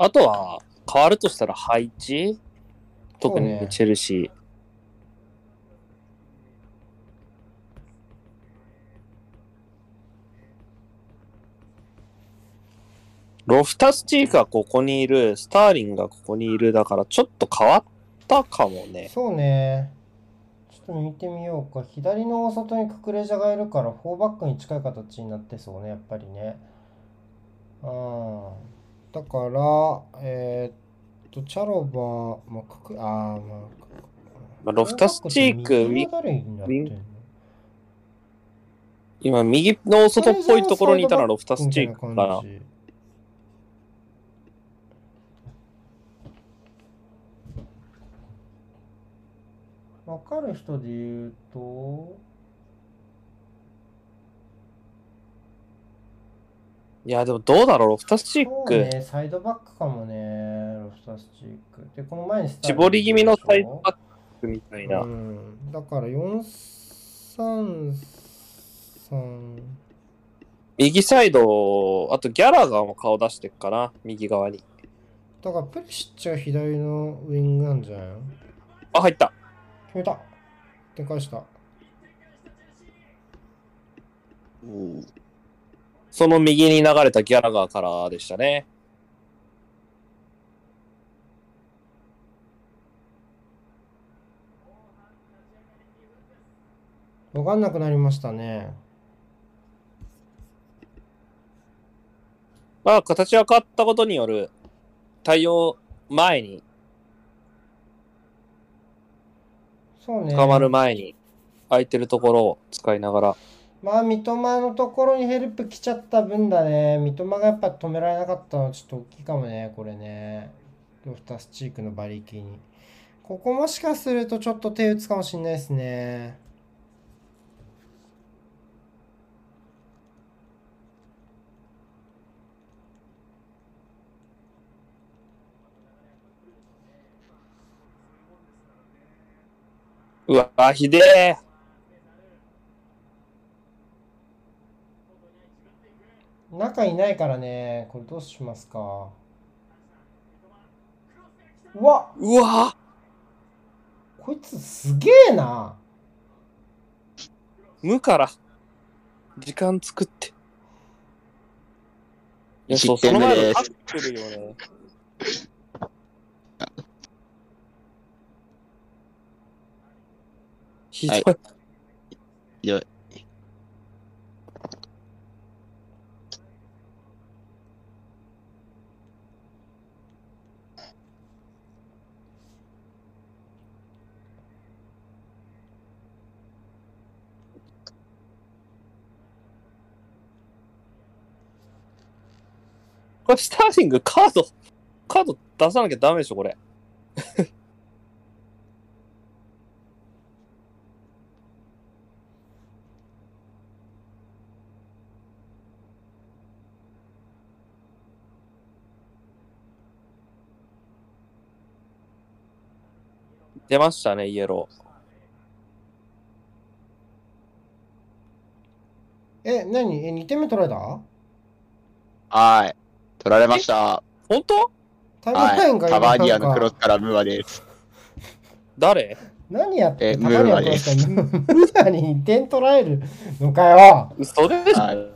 あとは、変わるとしたら配置？特にチェルシー。ロフタスチークがここにいる、スターリンがここにいる、だからちょっと変わったかもね。そうね。ちょっと見てみようか。左の大外にククレジャがいるから、4バックに近い形になってそうね、やっぱりね。うん。だから、えーっと、チャロバー、まあ、クク、あー、まあ、まあロフタスチーク、右今右の外っぽいところにいたのはロフタスチークかなみたい感。じわかる人で言うと、いや、でもどうだろう、ロフタスチーク。そうね、サイドバックかもね、ロフタスチーク。で、この前にスタ絞り気味のサイドバックみたいな。うん、だから4-3-3右サイド、あとギャラガーも顔出してっかな、右側に。だからプリシッチは左のウィングなんじゃないの？あ、入った。決めた展開したその右に流れたギャラガーからでしたね。わかんなくなりましたねまあ、形が変わったことによる対応前に、そうね捕まる前に、空いてるところを使いながら。まあ三笘のところにヘルプ来ちゃった分だね。三笘がやっぱ止められなかったのはちょっと大きいかもねこれね。ロフタスチークの馬力に。ここもしかするとちょっと手打つかもしれないですね。うわ、ひでえ。中いないからね。これどうしますか。うわ。うわ。こいつすげえな。無から、時間作って。いや、そう、その前のタックルよね。ひどい。はい。いこれスターリングカード、カード出さなきゃダメでしょ、これ。出ましたね、イエロえ、何？え、2点目取られた？はい。取られました。ー。本当？タイムラインはい。がタバーニアのクロスからムーアです。誰？何やってえタバニアのムーアですムーアに2点取られるのかよ嘘でしょはい。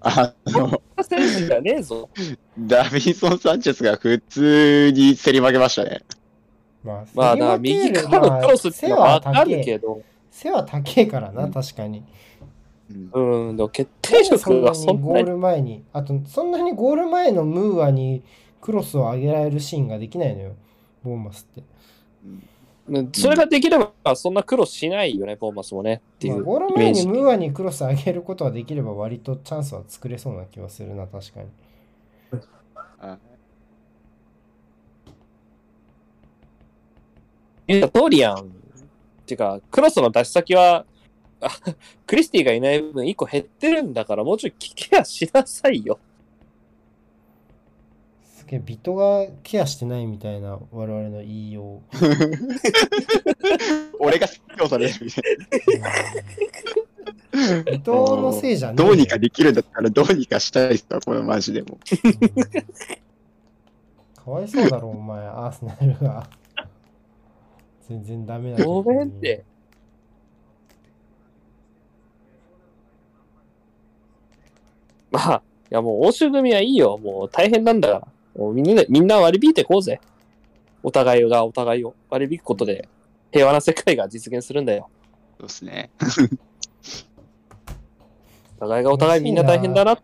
あの、選手じゃねえぞ。ダビンソン・サンチェスが普通に競り負けましたね。まあ、まあ、右からのクロスってのはわかるけど、背は高いからな、うん確かに。うんうん、でも決定そんな力がそにゴーんなにル前に、あと、そんなにゴール前のムーアにクロスを上げられるシーンができないのよ、ボーマスって。うんそれができれば、そんな苦労しないよね、ボーマスもね。っていまあ、うゴール。前にムーアにクロス上げることができれば割とチャンスは作れそうな気はするな、確かに。言った通りやん。っていうか、クロスの出し先は、あ クリスティがいない分1個減ってるんだから、もうちょいケアしなさいよ。すげえ、ビトがケアしてないみたいな我々の言いよう。俺が説教されるみたいビトのせいじゃな。ねどうにかできるんだったらどうにかしたいっすわ、このマジでも。う んかわいそうだろ、お前、アーセナルが。全然ダメなごめんって。まあ、いやもう欧州組はいいよ。もう大変なんだから。もうみんなで、みんな割り引いてこうぜ。お互いがお互いを割り引くことで平和な世界が実現するんだよ。そうっすね。お互いがお互いみんな大変だな。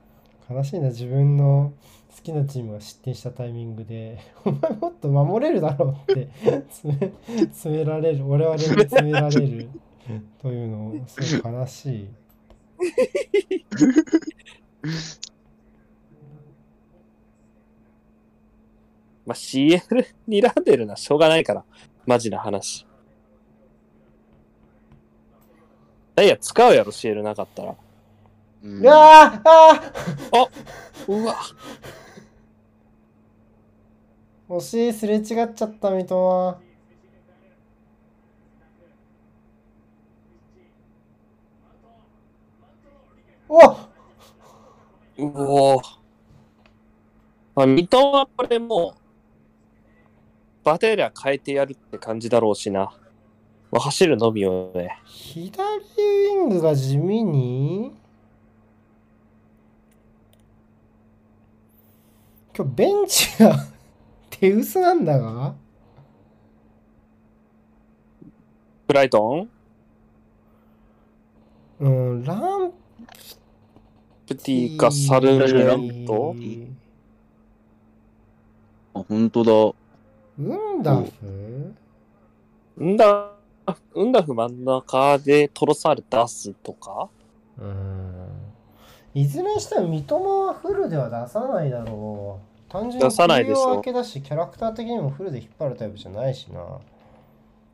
悲しいな、自分の好きなチームが失点したタイミングで、お前もっと守れるだろうって詰め詰められる、我々に詰められるというの、すごい悲しい。まあ、CL にらんでるのはしょうがないから。マジな話。ダイヤ使うやろ、CL なかったら。うわーあうわ。ー惜しい、すれ違っちゃった、三笘。おうおまあ、三笘はこれもう、バテリア変えてやるって感じだろうしな。もう走るのみよね。左ウィングが地味に？今日ベンチが 手薄なんだが？ブライトン？うん、ランプティかサルメント？あ、本当だ。ウンダフんだ、ウンダフ真ん中でトロサール出すとか？うん。いずれにしても三笘はフルでは出さないだろう。単純に出さないでけだし、キャラクター的にもフルで引っ張るタイプじゃないしな。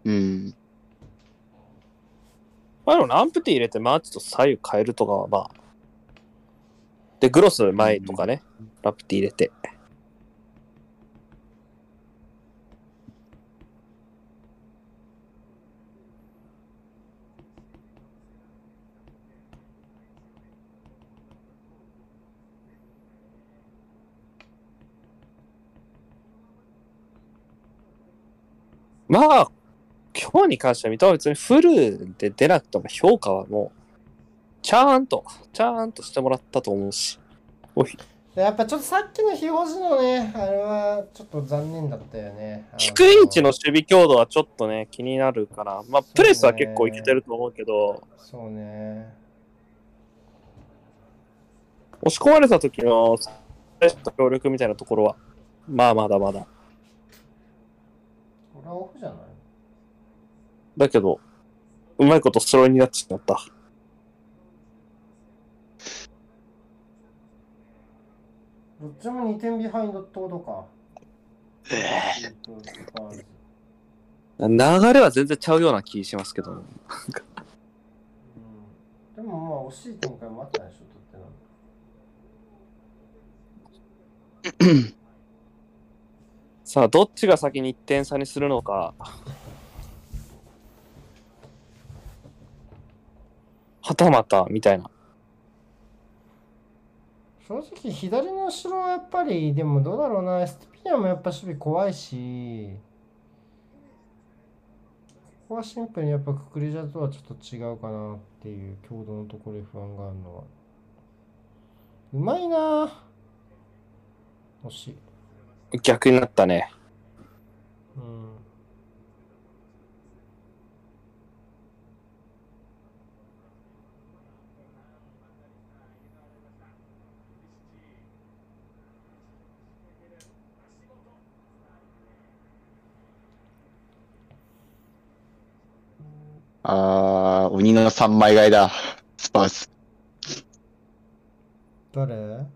うん。まあでもランプティ入れてマーチと左右変えるとかはまあ。で、グロス前とかね。ランプティ入れて。まあ、今日に関しては、三笘は別にフルで出なくても評価はもう、ちゃんと、ちゃんとしてもらったと思うし。おいでやっぱちょっとさっきの非表示のね、あれはちょっと残念だったよね。低い位置の守備強度はちょっとね、気になるから、まあ、プレスは結構いけてると思うけど、そうね。押し込まれた時の協力みたいなところは、まあまだまだ。これはオフじゃないだけど、うまいことスローになっちゃった。どっちも2点ビハインドってことか。えっとスパーズ流れは全然ちゃうような気しますけど。うんでもまあ惜しい展開もあったでしょ、とってな。さあ、どっちが先に1点差にするのか。はたまた、みたいな。正直左の後ろはやっぱりでもどうだろうな。エストピアもやっぱ守備怖いし。ここはシンプルにやっぱククリジャとはちょっと違うかなっていう強度のところで不安があるのは。うまいな。惜しい。逆になったね。うんあー、鬼の三枚替えだ。スパーズ。誰？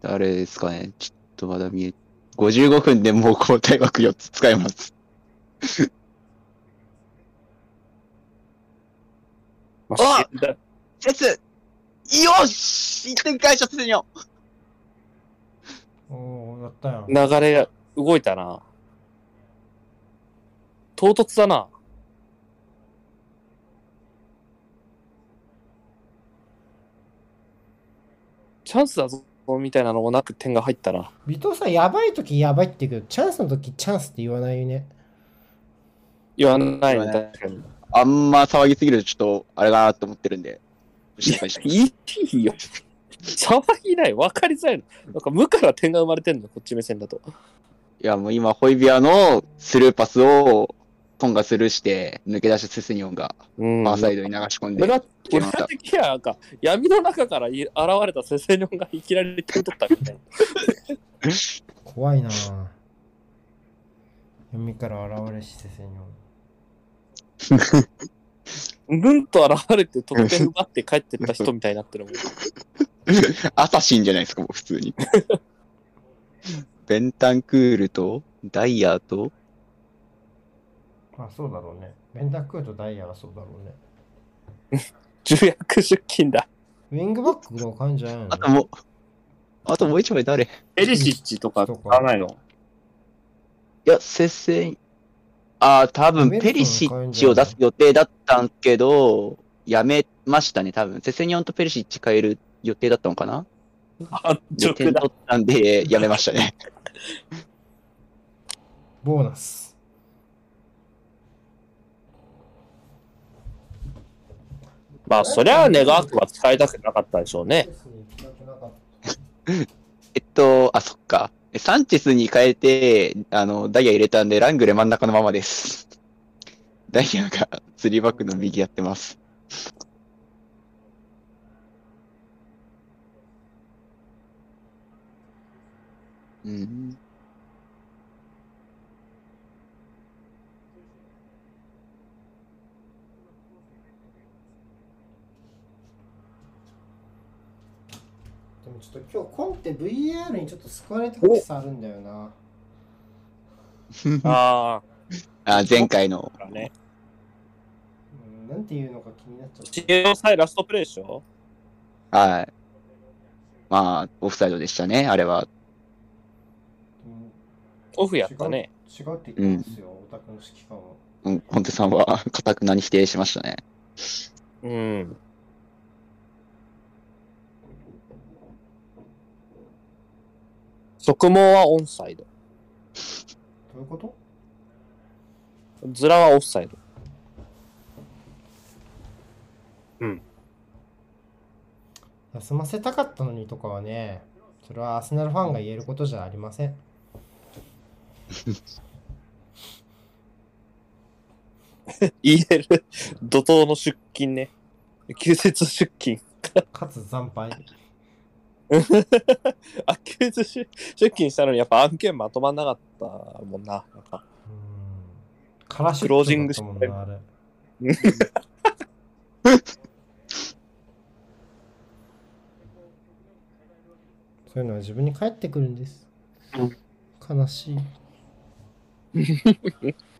誰ですかねちょっとまだ見え、55分でもう交代枠4つ使えます。まあ死んだセスよし !1 点返したセセニョンおおやったやん流れが動いたな。唐突だな。チャンスだぞ、みたいなのもなく点が入ったな。尾藤さんやばい時やばいって言うけどチャンスの時チャンスって言わないよね言わないね。あんま騒ぎすぎるとちょっと、あれだなと思ってるんで。心配していいよ。騒ぎない。分かりづらいの。なんか無から点が生まれてんの、こっち目線だと。いや、もう今、ホイビアのスルーパスを、トンがスルーして、抜け出したセセニョンが、うん。ファーサイドに流し込んで、俺ら的にはなんか闇の中からい現れたセセニョンがいきなり点取ったみたいな。怖いなぁ闇から現れしせせにぬんと現れて得点奪って帰ってった人みたいになってるもん。アサシンじゃないですか、もう普通に。ベンタンクールと、ダイヤと、あそうだろうね。ベンダークーとダイヤがそうだろうね。重役出勤だ。ウィングバックの感じじゃないの？あともう、あともう一枚誰？いエリシッチとか。使わないの？や、接戦、ああ、多分ペリシッチを出す予定だったんけど、やめましたね、多分。セセニョンとペリシッチ変える予定だったのかな？あ、予定取ったんで、やめましたね。ボーナスまあ、そりゃネガークは使いたくなかったでしょうね。えっと、あ、そっか。サンチェスに変えて、あの、ダイヤ入れたんで、ラングレ真ん中のままです。ダイヤがスリーバックの右やってます。うん。もちょっと今日コンテ VAR にちょっと救われてほしさあるんだよな ああ、前回の。あ、ね。うんなんていうのか気になっちゃったチエロさえラストプレイでしょ？はい。まあ、オフサイドでしたね、あれは。うんオフやったね。違うって言ってますよ、オタクの指揮官はうん、コンテさんは、かたくなに否定しましたね。うん。側毛はオンサイド。どういうこと？ズラはオフサイド。休ませたかったのにとかはねそれはアーセナルファンが言えることじゃありません 言える。怒涛の出勤ね。休日出勤。かつ惨敗あ、休日出出勤したのにやっぱ案件まとまんなかったもんな。なんかうんカラシックロージングトだったもんなあれそういうのは自分に返ってくるんですうん。悲しい。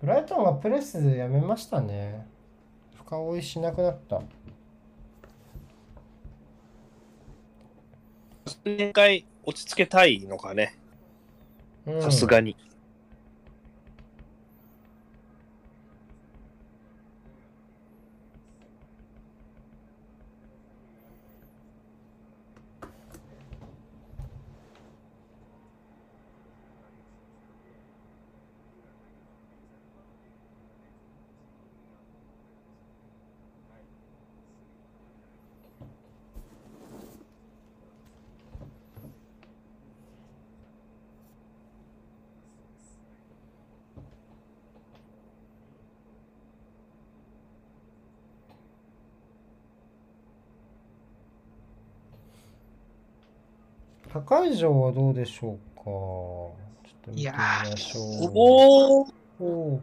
ブライトンがプレスやめましたね。深追いしなくなった。展開落ち着けたいのかね、うんさすがに。高い城はどうでしょうか？ちょっと見てみましょう。お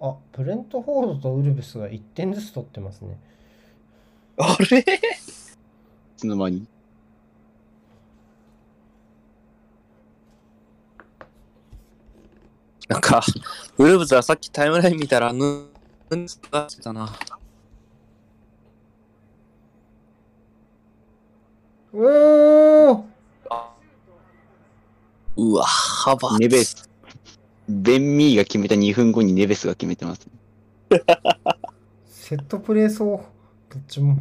あ、ブレントフォードとウルブスが1点ずつ取ってますね。あれ？いつの間に？なんか、ウルブズはさっきタイムライン見たら、ぬ、ぬつがしてたな。うーんうわ、幅。ネベス。ベンミーが決めた2分後にネベスが決めてます。セットプレーそう。どっちも。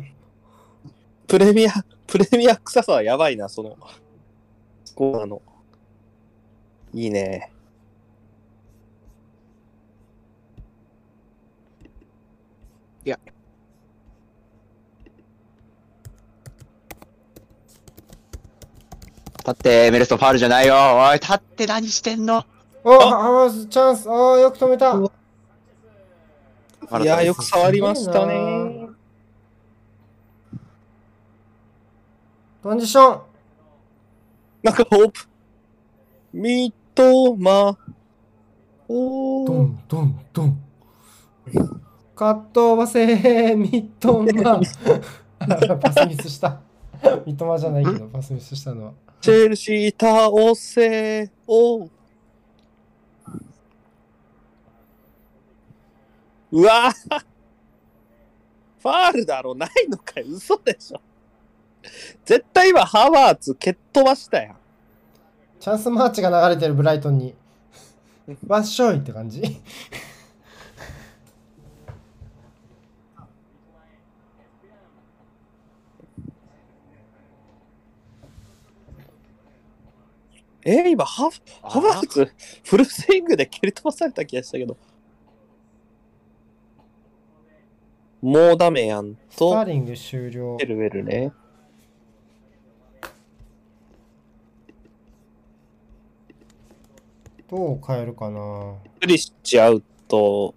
プレミア、プレミア臭さはやばいな、その、スコアの。いいね。立って、メルソンファールじゃないよ。おい、立って何してんの？おハマスチャンス。ああ、よく止めた。いや、よく触りましたね。トンジション。なんか、オープ。ン。ミトマ。おー。ドンドンドン。カットバセー。ミットマ パスミスした。ミットマじゃないけどパスミスしたのはチェルシー倒せおうわファールだろ？ないのかよ。嘘でしょ。絶対今ハワーツ蹴っ飛ばしたやん。チャンスマーチが流れてるブライトンに。わっしょいって感じ。えー、今ハハワーツフルスイングで蹴り飛ばされた気がしたけど。もうダメやんスタとー、リング終了エルウェルね。どう変えるかな？プリッチアウト。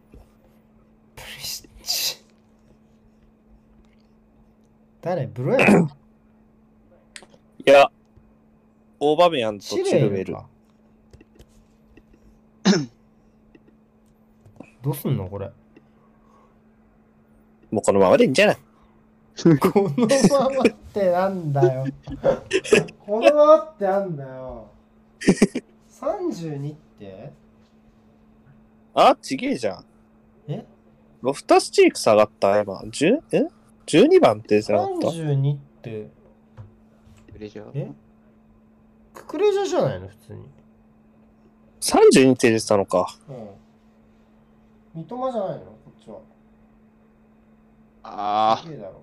プリシッチ誰？ブロやろいや、オーバメヤンとチルウェル。どうすんのこれ？もうこのままでいいんじゃない？このままってなんだよ。このままってなんだよ。32って？あ、ちげえじゃん。え？ロフタスチーク下がった今。10? え ?12 番って下がった ?32 って、え？ククレジャじゃないの？普通に。?32 って出てたのか。うん。三笘じゃないの？こっちは。あすげえだろ。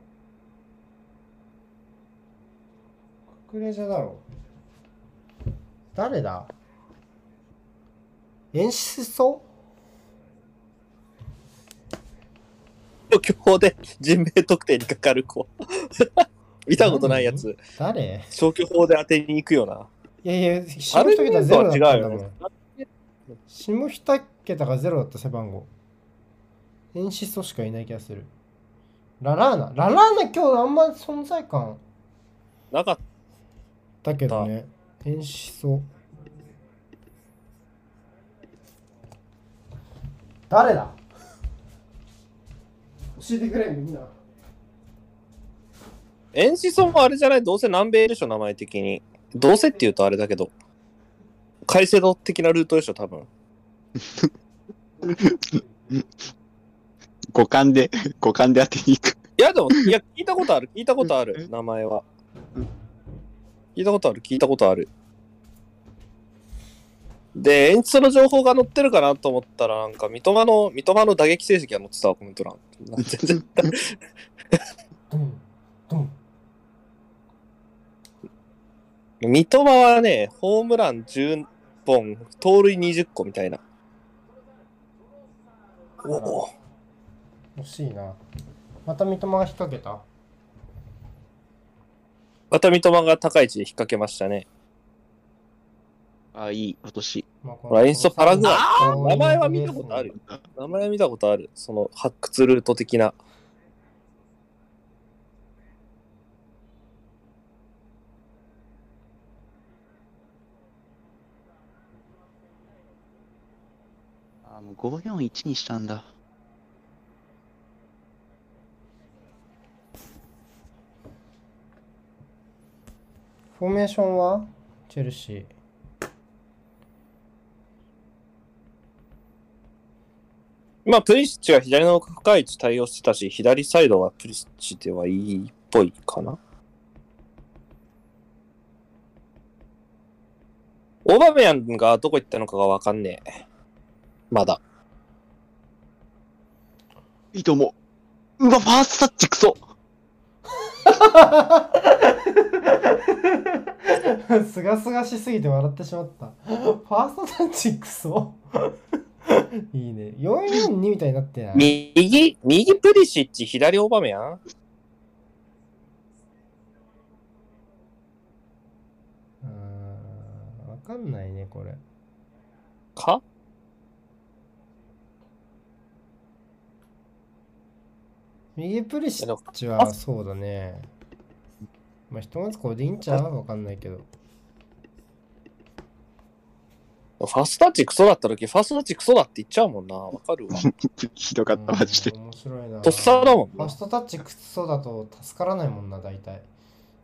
ククレジャだろ。誰だ？演出そう消去法で人命特定にかかる子。見たことないやつ。誰？消去法で当てに行くよな。いやいや、下一桁ゼロだったんだもん。下一桁がゼロだった背番号。エンシストしかいない気がする。ララーナ。ララーナ今日あんま存在感。なかっだけどね、変しそう。誰だ？教えてくれ、みんな。エンシソもあれじゃない？どうせ南米でしょ、名前的に。どうせって言うとあれだけど。カイセド的なルートでしょ、多分。五感で、五感で当てに行く。いや、でも、いや、聞いたことある、聞いたことある、名前は。聞いたことある、聞いたことある。で、演出の情報が載ってるかなと思ったら、なんか、三笘の、三笘の打撃成績が載ってたわ、コメント欄。全然、ドン、ドン。三笘はね、ホームラン10本、盗塁20個みたいな。おお。惜しいな。また三笘が引っ掛けた？また三笘が高い位置で引っ掛けましたね。あ、いい、今年。まあ、こほらエンストパラグアイ名前は見たことあるよ。名前見たことある。その発掘ルート的な。もう541にしたんだ。フォーメーションは？チェルシー。まあ、プリシッチが左の深い位置対応してたし、左サイドはプリシッチではいいっぽいかな。オーバメヤンがどこ行ったのかがわかんねえ。まだ。いいと思う。うわ、ファーストタッチクソ すがすがしすぎて笑ってしまった。ファーストタッチクソ？いいね。442みたいになってない？右、右プリシッチ、左オーバメヤンうーん、わかんないね、これ。か？右プリシッチはそうだね。まあ、ひとまずこれでいいんちゃう？わかんないけど。ファーストタッチクソだった時、ファーストタッチクソだって言っちゃうもんな。わかるわ。ひどかった、マジでう。ん面白いな。とっさだもんなファー。ストタッチクソだと助からないもんな、大体。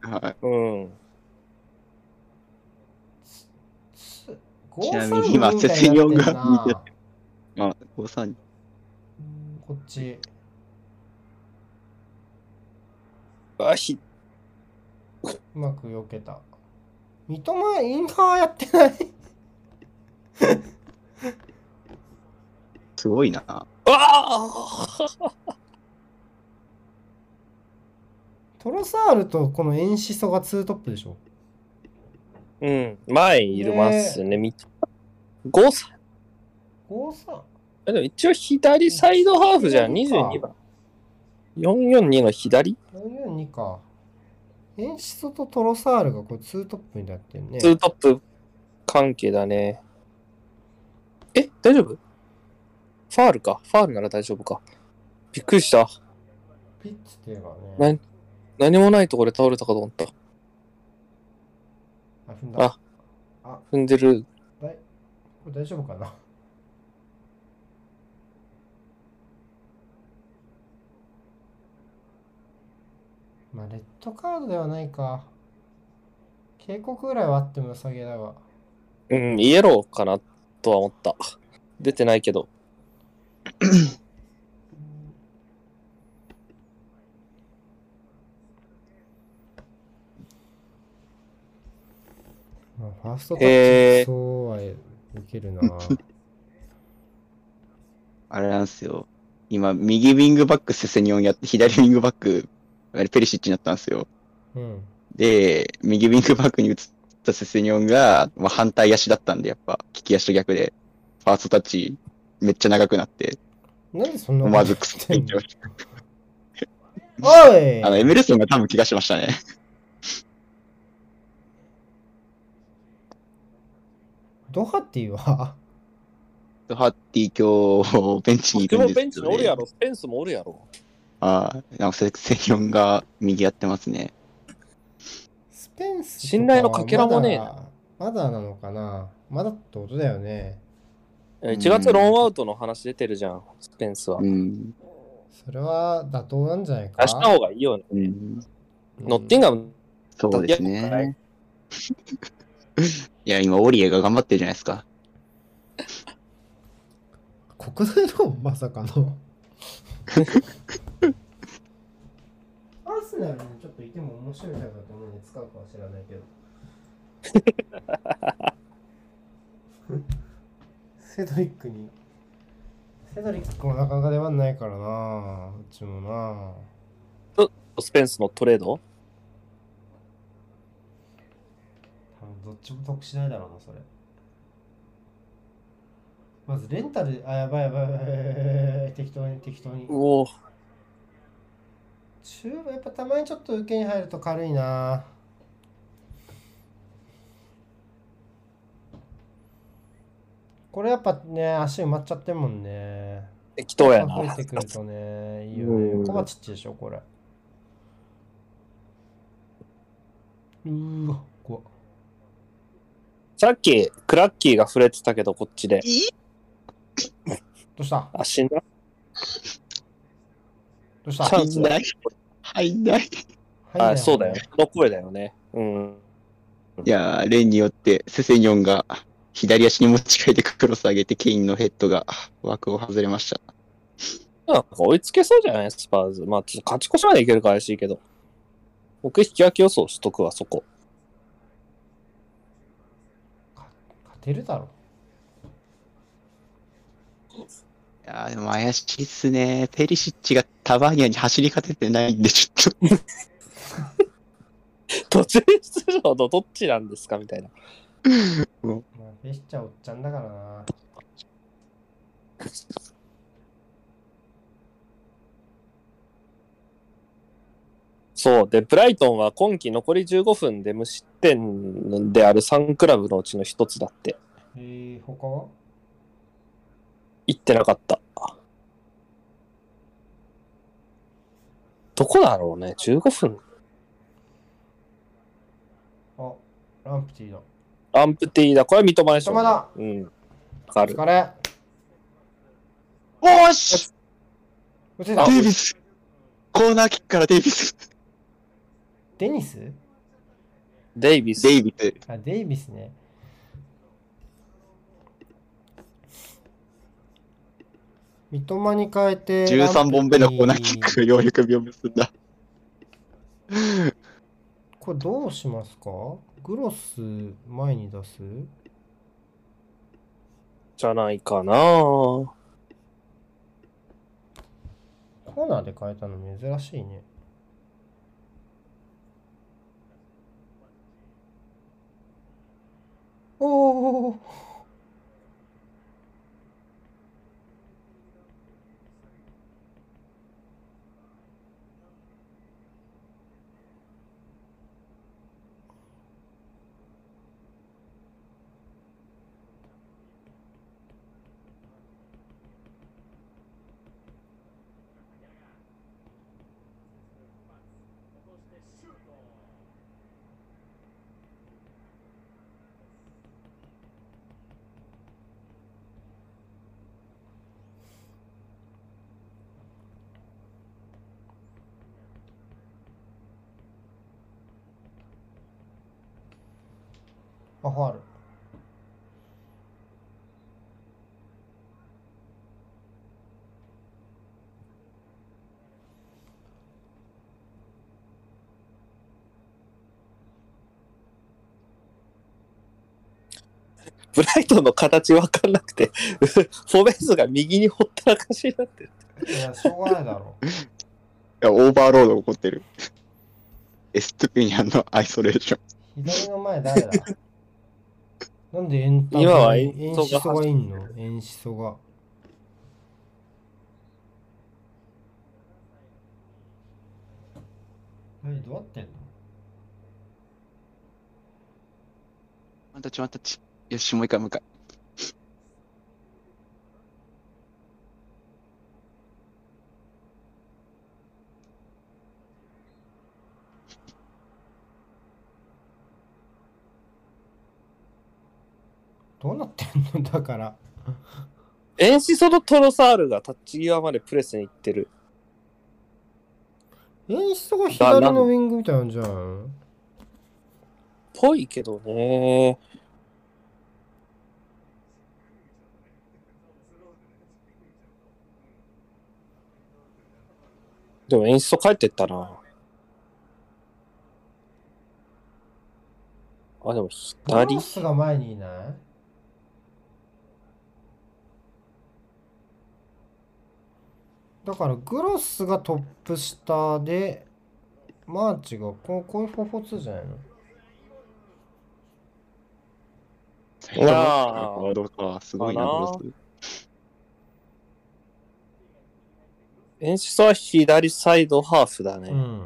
はい。うん。ちなみに今セセニョンが見てあ、532。うんこっち。あ、ひ、うまく避けた。三笘インファーやってない？すごいな。あ あトロサールとこのエンシソがツートップでしょ？うん。前にいるますね。み5歳。?53? えでも一応左サイドハーフじゃん。22 22番。442の左？442か。エンシソとトロサールがこれツートップになってるね。ツートップ関係だね。え、大丈夫？ファールか。ファールなら大丈夫か。びっくりした。ピッツっていうかなね。何もないところで倒れたかと思った。あ、踏んだ。ああ、踏んでる。これ大丈夫かな？まあ、レッドカードではないか。警告ぐらいはあっても良さげだが。うん、イエローかなとは思った。出てないけど。まあ、ファーストタッチそうは受けるな。あれなんですよ。今、右ウィングバックセセニョンやって、左ウィングバック、あれペリシッチになったんですよ。うん。で、右ウィングバックに移ったセセニョンが、まあ、反対足だったんで、やっぱ、利き足と逆で、ファーストタッチ、めっちゃ長くなって、なんでそんな思わずクソって言っちゃいました。おいあの、エメルソンが多分怪我しましたね。ドハティは？ドハッティ今日、ベンチにいでもるんですけど、ね。ベンチにおるやろ。スペンスもおるやろ。ああ、なんかセセニョンが右やってますね。ス信頼のかけらもねえなまだなのかなまだってことだよね。1月ローンアウトの話出てるじゃん、スペンスは。うん。それは妥当なんじゃないか出した方がいいよね。うん。ノッティンガム、そうですね。いや、今、オリエが頑張ってるじゃないですか。国内のまさかのア ーセナルにちょっといても面白いタイプだと思うんで使うかは知らないけど。セドリックに。セドリックもなかなか出番ないからなうちもな。スペンスのトレード？多分どっちも得しないだろうなそれ。まずレンタルあやばいやばいやばいやばいやばい適当に適当に。うお中やっぱたまにちょっと受けに入ると軽いな。これやっぱね足埋まっちゃってるもんね。適当やな。増えてくるとねいいようん。ねコバチッチでしょこれ。うーわ怖っ。さっき、クラッキーが触れてたけど、こっちで。どうした？あ、死んだ？どうした？チャンスない。入んない。はいあ、そうだよ。この声だよね。うん。いやー、例によって、セセニョンが左足に持ち替えてクロス上げて、ケインのヘッドが枠を外れました。なんか追いつけそうじゃない？スパーズ。まあ、ちょっと勝ち越しまでいけるか怪しいけど。僕、引き分け予想しとくわ、そこ。勝てるだろいやー、でも怪しいっすね。ペリシッチがタバーニャに走り勝ててないんで、ちょっと。途中出場のどっちなんですか？みたいな。まあフェシチャーおっちゃんだからなそう。で、ブライトンは今季残り15分で無失点である3クラブのうちの一つだって。えー、他は？言ってなかった。どこだろうね ?15 分。あランプティだアンプティだ。これは三笘でしょ、三笘だうん。わかる。疲れおーしデイビスコーナーキックからデイビスデニス？デイビス。デイビス。あデイビスね三笘に変えて13本目のコーナーキックがようやく実を結んだ。これどうしますか？グロス前に出す？じゃないかな。コーナーで変えたの珍しいね。おおあファールブライトンの形わかんなくて、フォベースが右にほったらかしになってる。いやしょうがないだろ いや、オーバーロード起こってる。エストゥピニャンのアイソレーション。左の前誰だ？なんでエンタ今はエエンソががいんの？エンシソが何どうやってんの？またちまたち。よし、もう一回もう一回。どうなってんの？だから。エンシソとトロサールがタッチ際までプレスに行ってる。演出が左のウィングみたいなんじゃん。ぽいけどね。でも演出帰ってったな。あ、でもグ左ロスが前にいない？だからグロスがトップ下でマーチがこうこういう442じゃないの？サイドバックあォワードか、すごいな、かな？ブロス。演出は左サイドハーフだね。うん。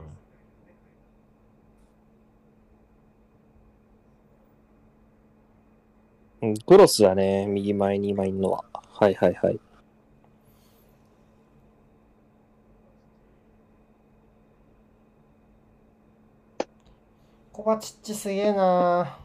うん、グロスだね。右前に今いるのは。はいはいはい。コバチッチすげえな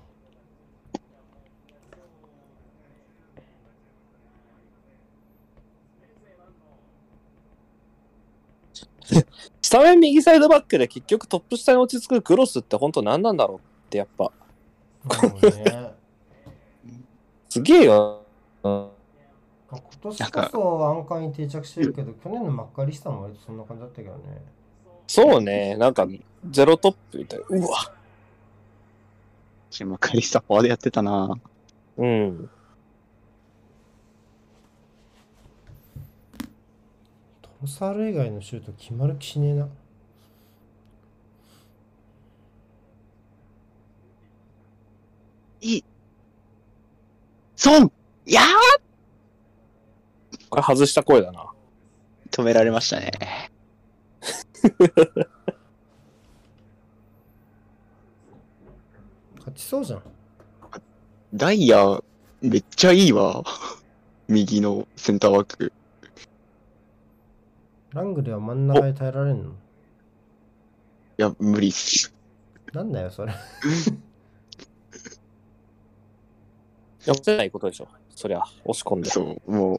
スタメン右サイドバックで結局トップ下に落ち着くグロスって本当何なんだろうってやっぱ。ね。すげえよ。うん今年こそアンカーに定着してるけど、去年のマッカリスタも割とそんな感じだったけどね。そうね。なんか、ゼロトップみたいな。うわ。シマカリスタフォワードやってたな。うん。トロサール以外のシュート決まる気しねえな。いい。ソンいやこれ外した声だな。ー止められましたね。勝ちそうじゃん。ダイヤ、めっちゃいいわ。右のセンターバック。ラングレーは真ん中に耐えられんの？いや、無理っす。なんだよ、それ。やってないことでしょ。そりゃ、押し込んで。そう、もう、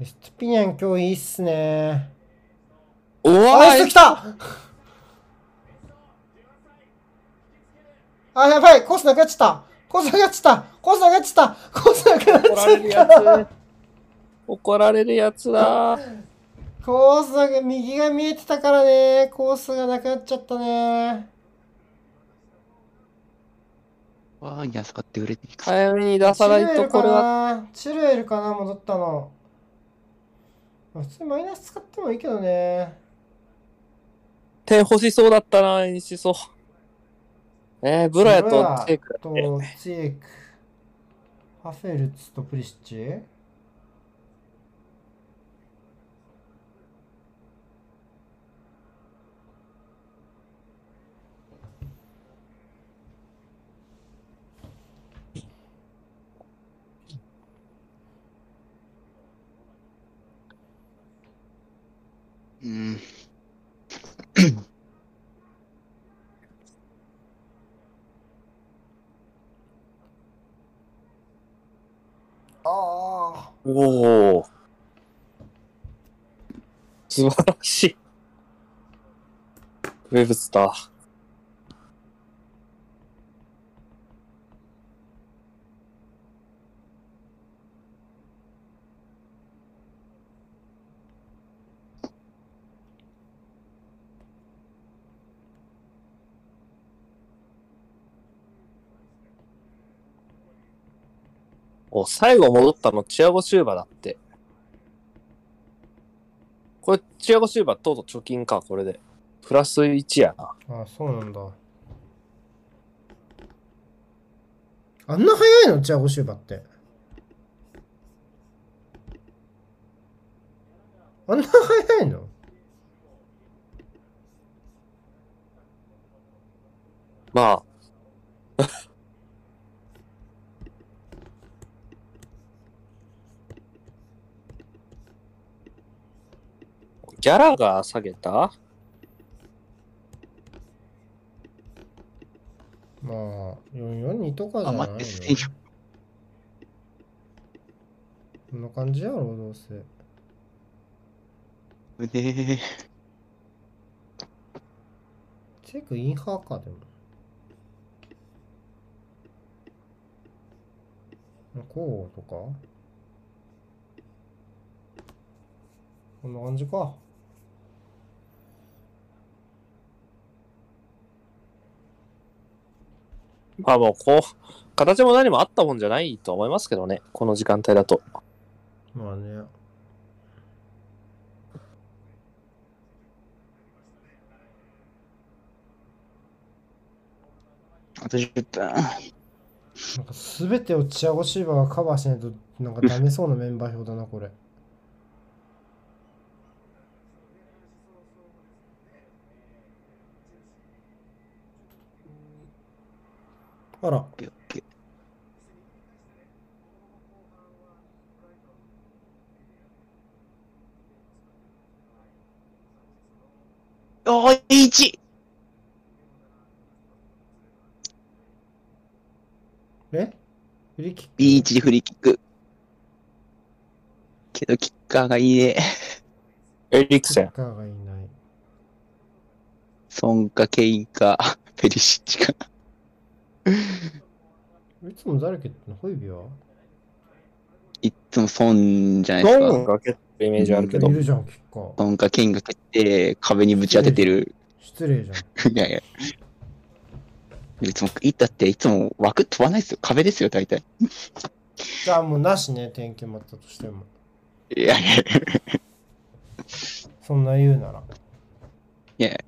エストゥピニャン今日いいっすね。おあ、わエスト来たあ、やばいコースなくなっちゃったコースなくなっちゃったコースなくなっちゃったコースなくなっ怒られるやちゃったつ。怒られるやつだ。コースが右が見えてたからね。コースがなくなっちゃったね。わーに預かって売れていく。早めに出さないとこれは。は。チルエルかな戻ったの。まあ普通にマイナス使ってもいいけどね。点欲しそうだったな、演しそう。えー、ブラヤとチェイクだとね。ツイエク。ハフェルツとプリシッチ？うん。ああ。おお。素晴らしい。ウェブスター。お、最後戻ったのチアゴ・シューバだって。これ、チアゴ・シューバとうとう貯金か、これで。プラス1やな。あ、そうなんだ。あんな早いのチアゴシューバって。あんな早いの？まあ。ギャラが下げた？まあ、442とかじゃあ、ないの？よ。こんな感じやろ、どうせ。うねえ。チェックインハーか、でも。こうとか？こんな感じか。まあもう、こう、形も何もあったもんじゃないと思いますけどね。この時間帯だと。まあね。あと10分。なんか全てをチアゴシーバーがカバーしないとなんかダメそうなメンバー表だな、これ。あら、オッケーオッケーおー、1! え？フリーキック？B1 でフリーキック。けど、キッカーがいいね。エリクセン。カーがいない。ソンかケインか、ペリシッチか。いつも誰蹴ってんのホイビは？いっつもソンじゃないですか。ドンが蹴ってるイメージあるけどい。ンかケインが蹴って、壁にぶち当ててる。失礼じゃん。いやいや。いつも、いったって、いつも枠飛ばないですよ。壁ですよ、大体。じゃあもうなしね、天気まったとしても。いやいやいそんな言うなら。や。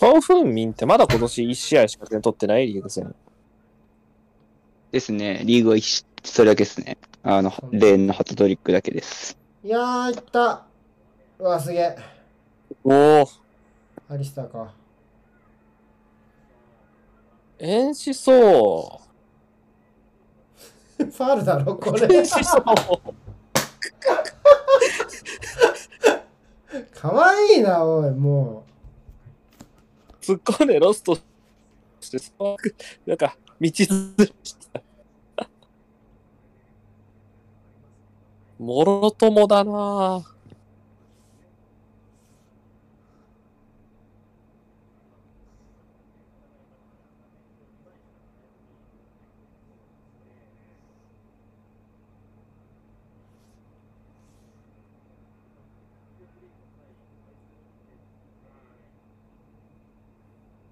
ソン・フンミンってまだ今年1試合しか点取ってないリーグ戦。ですね。リーグは一それだけですね。あの、レーンのハットトリックだけです。いやー、いった。うわ、すげえ。おお、アリスターか。遠視そ ファールだろ、こう。れ。遠視そう。かわいいな、おい、も突っ込んでロストして、なんか、道ずれした。もろともだなぁ。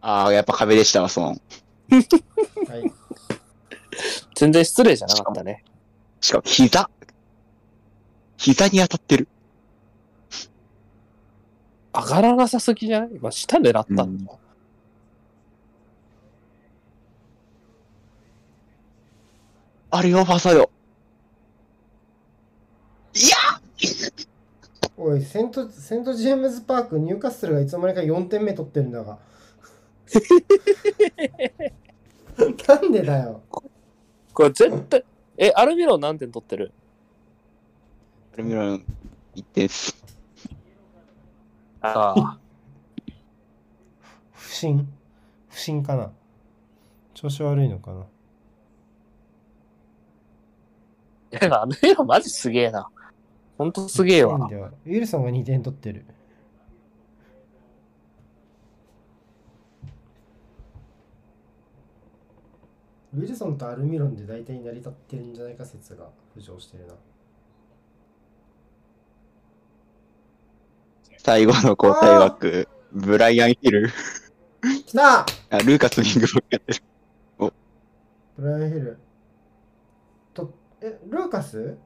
ああ、やっぱ壁でしたわ、ソン。う。はい。全然失礼じゃなかったね。しかも、膝。膝に当たってる。上がらなさすぎじゃない？今、下狙ったんだ。あれよ、ファーサイド。いやおい、セント、セントジェームズパーク、ニューカッスルがいつの間にか4点目取ってるんだが。なんでだよ。これ絶対、え、アルミロン何点取ってる？アルミロン、1点です。ああ。不審不審かな調子悪いのかないや、アルミロンマジすげえな。ほんとすげえわいいん。だよウィルソンが2点取ってる。ウィルソンとアルミロンで大体成り立ってるんじゃないか説が浮上してるな。最後の交代枠、ブライアン・ヒル。きたあルーカス・ミングバックやってる。ブライアン・ヒル。と、え、ルーカス？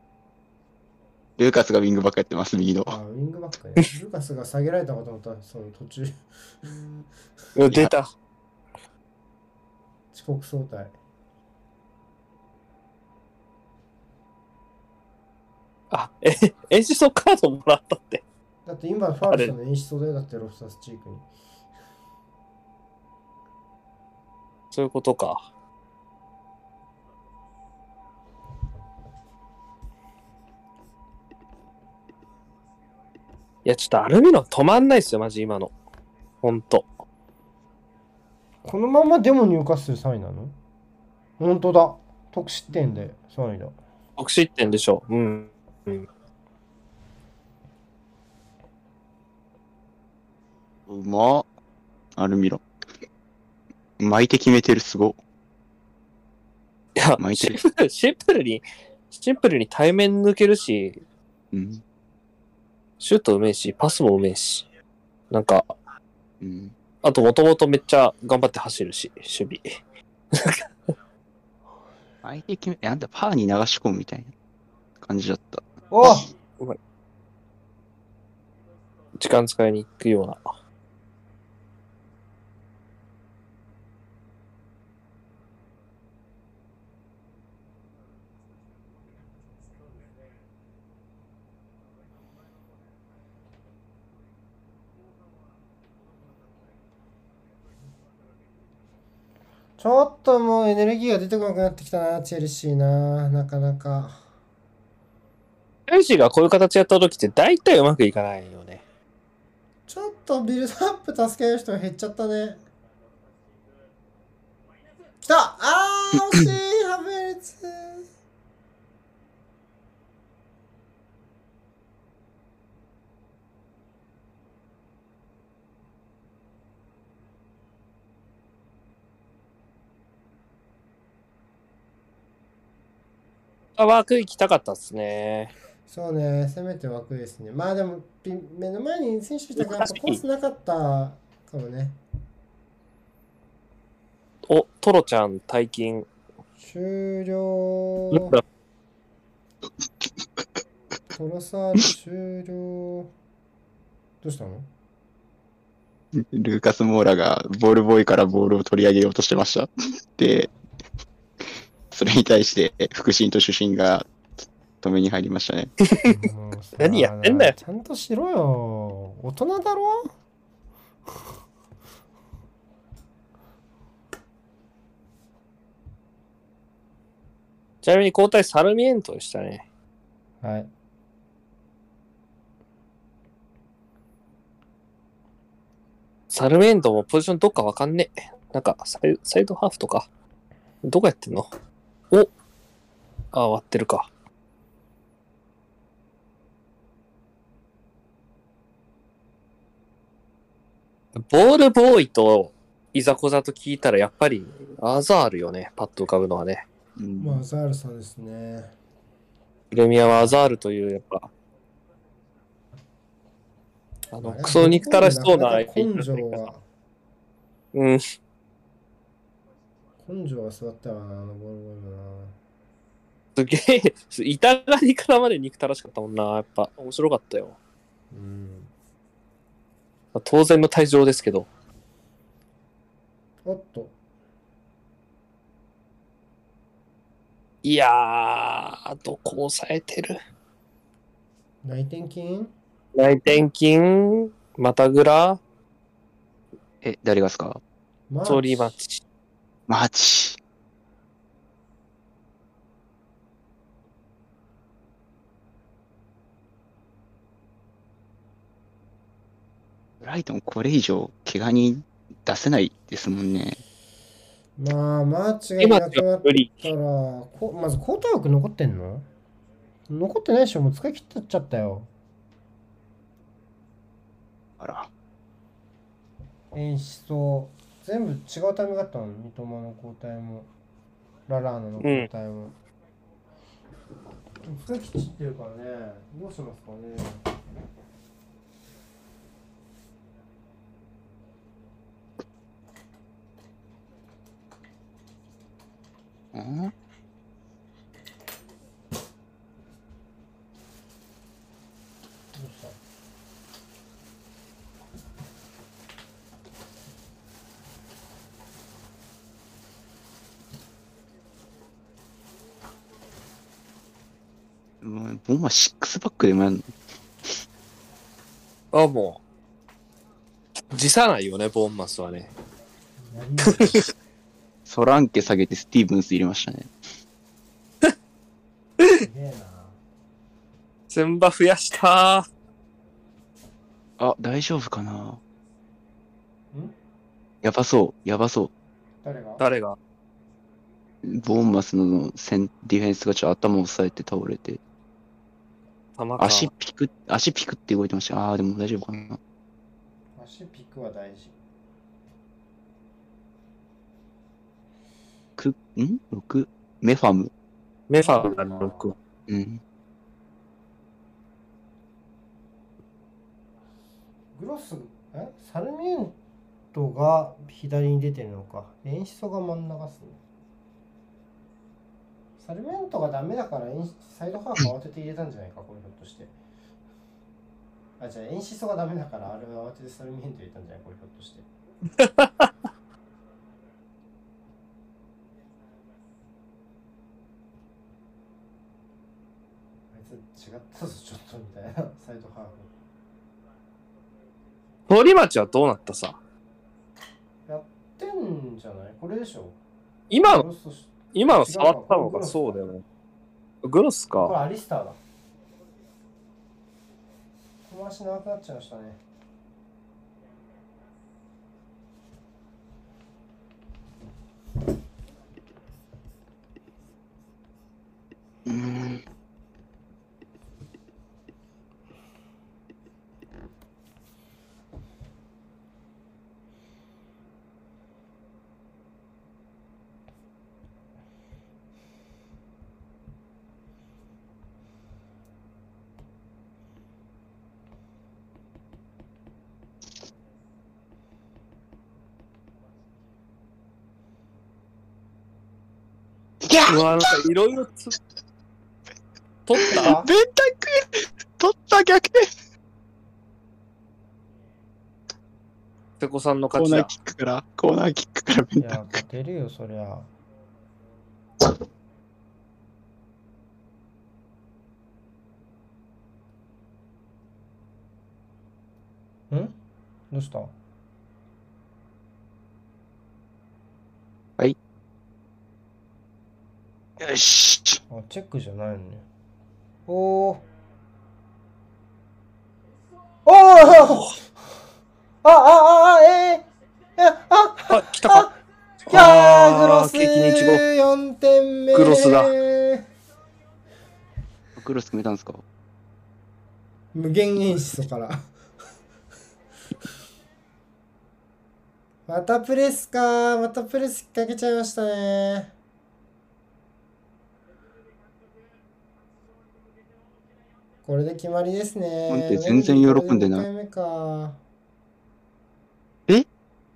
ルーカスがウィングバックやってます、右の。あ、ウィングバックね。ルーカスが下げられたかと思ったら、その途中、うん出た。遅刻総体。あ、え、演出のカードもらったって。だって今、ファールしたの演出だよ、だってロフタスチークに。そういうことか。いや、ちょっとアルミロン止まんないっすよ、マジ今の。ほんと。このままでも入荷する3位なの？本当だ。得失点で3位だ。得失点でしょ。うん。うまっ。アルミロ。巻いて決めてる、すご。いや、巻いてるシンプルに、シンプルに対面抜けるし、うん。シュートうめえし、パスもうめえし。なんか、うん。あともともとめっちゃ頑張って走るし、守備。巻いて決め、え、あんたパーに流し込むみたいな感じだった。お時間使いに行くような。ちょっともうエネルギーが出てこなくなってきたな、チェルシーな。なかなか。チェルシーがこういう形やった時って大体うまくいかないよね。ちょっとビルドアップ助ける人が減っちゃったね。来たあー惜しいハベルツあ、ワーク行きたかったっすね。そうね、せめて枠ですね。まあでも、ピ目の前に選手したからやっぱコースなかったかもね。お、トロちゃん退勤。終了。トロサール終了。どうしたの？ルーカス・モーラがボールボーイからボールを取り上げようとしてました。で、それに対して、腹心と主審が止めに入りましたね。何やってんだよ ちゃんとしろよ。大人だろ？ちなみに交代サルミエントでしたね。はい。サルミエントもポジションどっかわかんねえ。なんかサイ、サイドハーフとか。どこやってんの？おあ、割ってるか。ボールボーイといざこざと聞いたらやっぱりアザールよね。パッと浮かぶのはね。うんまあ、ザールさんですね。プレミアはアザールという、やっぱ、あの、クソ憎たらしそうな相手根性が、うん。根性が座ったわな、あのボールボールな。すげえ、痛がりからまで憎たらしかったもんな。やっぱ、面白かったよ。うん。当然の退場ですけど。おっと。いやー、どこ抑えてる内転筋？内転筋、またぐら、え、誰がですか？マソーリーマッチ。マジ。ブライトンこれ以上怪我に出せないですもんね。まあ、マーチがい今なくなっ。たら、こまず交代枠残ってんの？残ってないでしょもう使い切っちゃったよ。あら。演出と、全部違うタイミングだったの三笘の交代も、ララーナの交代も。使い切っちゃってるからね、どうしますかね。ん。ボンはシックスバックでもやん。のあ、もう。辞さないよね、ボンマスはね。ソランケ下げてスティーブンス入れましたね。すげえな。全場増やしたあ、大丈夫かな？やばそう、やばそ誰が？誰が？う。ボーンマスのセンディフェンスがちょっと頭を押さえて倒れて、玉川。足ピク、足ピクって動いてました。ああー、でも大丈夫かな。足ピクは大事。く、ん ?6? メファム。メファムが6。うん。グロス、え？サルミエントが左に出てるのか。エンシソが真ん中っすね。サルミエントがダメだからエンサイドハーフ慌てて入れたんじゃないか、これひょっとして。あ、じゃあエンシソがダメだからあれは慌ててサルミエント入れたんじゃないこれひょっとして。あいつ違ったぞ、ちょっとみたいな、サイドハーフ。堀町はどうなったさ？やってんじゃない？これでしょ今の、今の触ったのがそうだよね。グロスこれか。アリスターだ。小回し長くなっちゃいましたね。うわ、なんかいろいろつ、取った？ベンタク取った逆。転瀬古さんのコーナー。キックから、コーナーキックからベンタク。勝てるよ、そりゃ。ん？どうした？よし。あ、チェックじゃないのね。おー。おーあ、あ、あ、あ、えー、え、あ、あ、来たか。いやー、グあロス景気にいちご4点目グロスだクロス決めたんですか？無限演出から。またプレスかまたプレスかけちゃいましたね。これで決まりですね。コンテ全然喜んでないこれ2回目か。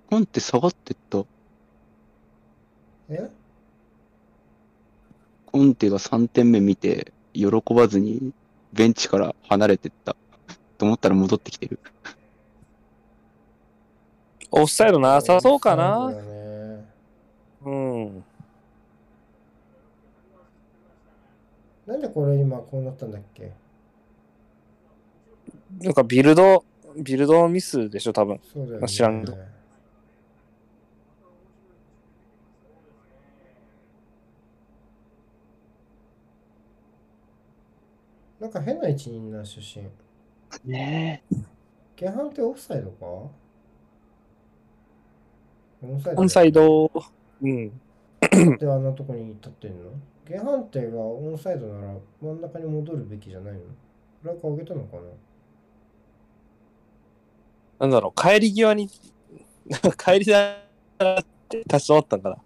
コンテ下がってった？え？コンテが3点目見て、喜ばずにベンチから離れてった。と思ったら戻ってきてる。オフサイドなさそうかそうなだ。ねうん。なんでこれ今こうなったんだっけ？なんかビルド、ビルドミスでしょ、多分。そうだよね。知らんけどなんか変な位置にいんな、出身。ね前半ってオフサイドか？オンサイオンサイド、うん。ってあんなとこに立ってんの？前半手がオンサイドなら真ん中に戻るべきじゃないの？フラッグ上げたのかな？なんだろう、帰り際に、帰りだって立ち止まったんかな。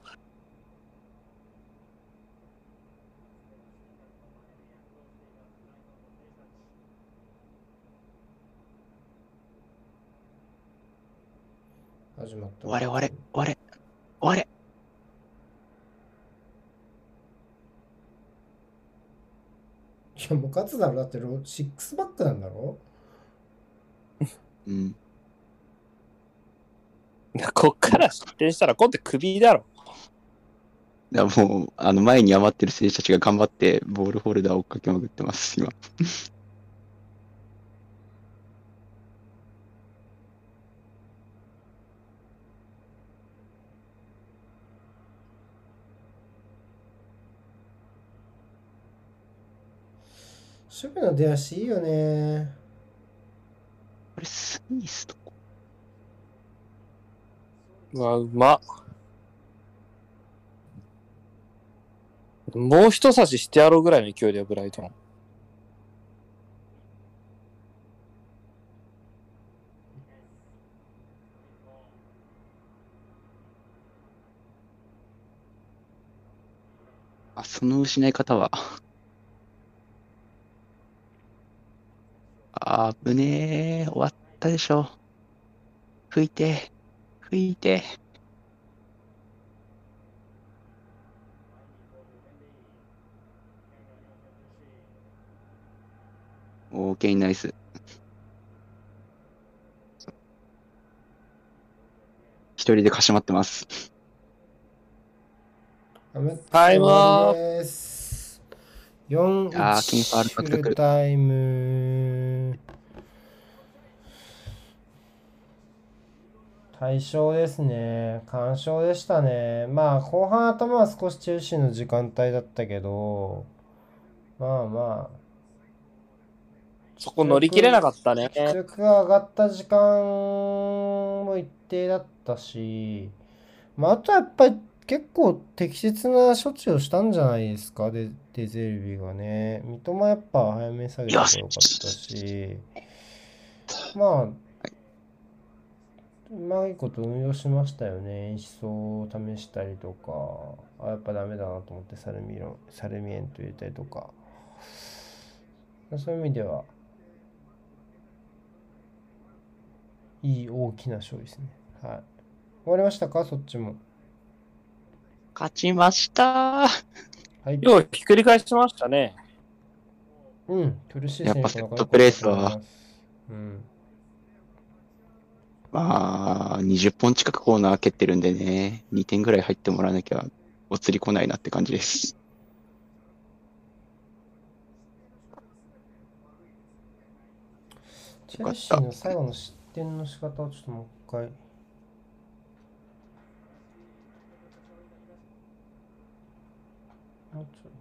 始まった。我々、我々、我いやもう勝つだろ。だってロシックスバックなんだろ？うん。こっから失点したら今度クビだろ。だからもう、あの前に余ってる選手たちが頑張ってボールホルダーを追っかけまくってます、今。守備の出足いいよね。これ、スミスとこ。うわ、うま。もう一差ししてやろうぐらいの勢いだよ、ブライトン。あ、その失い方は。あぶねえ、終わったでしょ。拭いて、拭いて。オーケーナイス。一人でかしまってます。タイムアップです。4、あーキンパール獲フ得ルタイム。大勝ですね。完勝でしたね。まあ、後半頭は少しチェルシーの時間帯だったけど、まあまあ、そこ乗り切れなかったね。実力が上がった時間も一定だったし、まあ、あとはやっぱり結構適切な処置をしたんじゃないですか、デ、デゼルビがね。三笘やっぱ早めに下げてよかったし、まあ、うまいこと運用しましたよね。演出を試したりとか、あ、やっぱダメだなと思ってサルミロン、サルミエント入れたりとか。そういう意味では、いい大きな勝利ですね。はい。終わりましたか？そっちも。勝ちましたはい。ようひっくり返しましたね。うん。苦しいやっぱ選手のセットプレースはうん。まあ、20本近くコーナー蹴ってるんでね、2点ぐらい入ってもらわなきゃ、お釣り来ないなって感じです。チェルシーの最後の失点の仕方をちょっともう一回。もうちょい。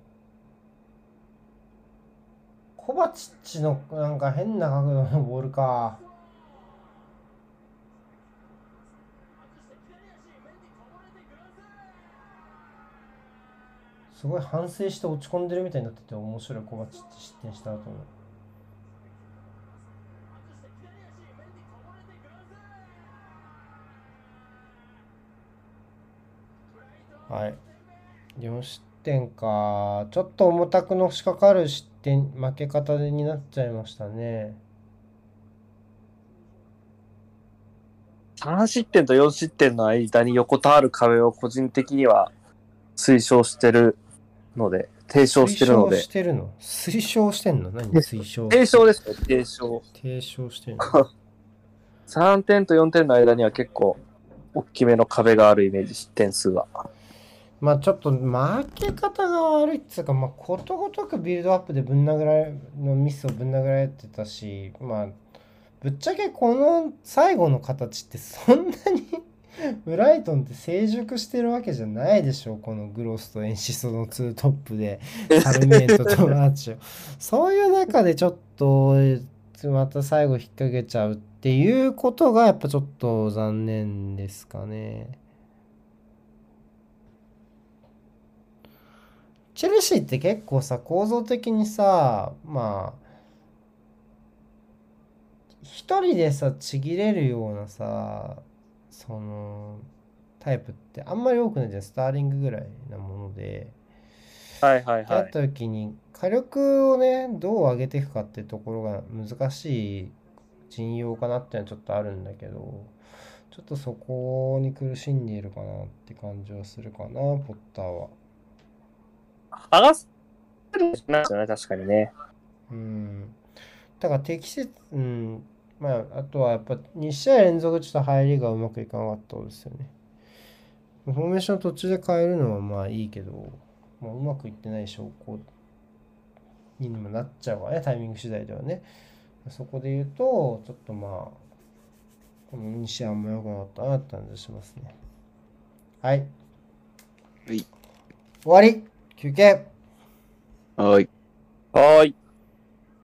コバチッチのなんか変な角度のボールか。すごい反省して落ち込んでるみたいになってて面白いコバチッチ失点した後の。はい。4失点か。ちょっと重たくのしかかる失点、負け方になっちゃいましたね。3失点と4失点の間に横たわる壁を個人的には推奨してるので、提唱してるので。推奨し、てるの？推奨してんの？何？推奨。提唱ですよ、提唱。提唱してるの？3点と4点の間には結構大きめの壁があるイメージ、失点数は。まあちょっと負け方が悪いっつうか、まあことごとくビルドアップでぶん殴られのミスをぶん殴られてたし、まあぶっちゃけこの最後の形ってそんなにブライトンって成熟してるわけじゃないでしょこのグロスとエンシソのツートップで サルメートとラーチオそういう中でちょっとまた最後引っ掛けちゃうっていうことがやっぱちょっと残念ですかね。チェルシーって結構さ構造的にさまあ一人でさちぎれるようなさそのタイプってあんまり多くないじゃんスターリングぐらいなもので。はいはいあった時に火力をねどう上げていくかってところが難しい陣容かなっていうのはちょっとあるんだけどちょっとそこに苦しんでいるかなって感じはするかなポッターは。剥がせるんじゃないですよね、確かにね。うん。だから適切、うん。まあ、あとはやっぱ2試合連続ちょっと入りがうまくいかなかったですよね。フォーメーション途中で変えるのはまあいいけど、まあ、うまくいってない証拠にもなっちゃうからね、タイミング次第ではね。そこで言うと、ちょっとまあ、この2試合あんま良くなかったなって感じしますね。はい。はい終わり休憩はい。はーい。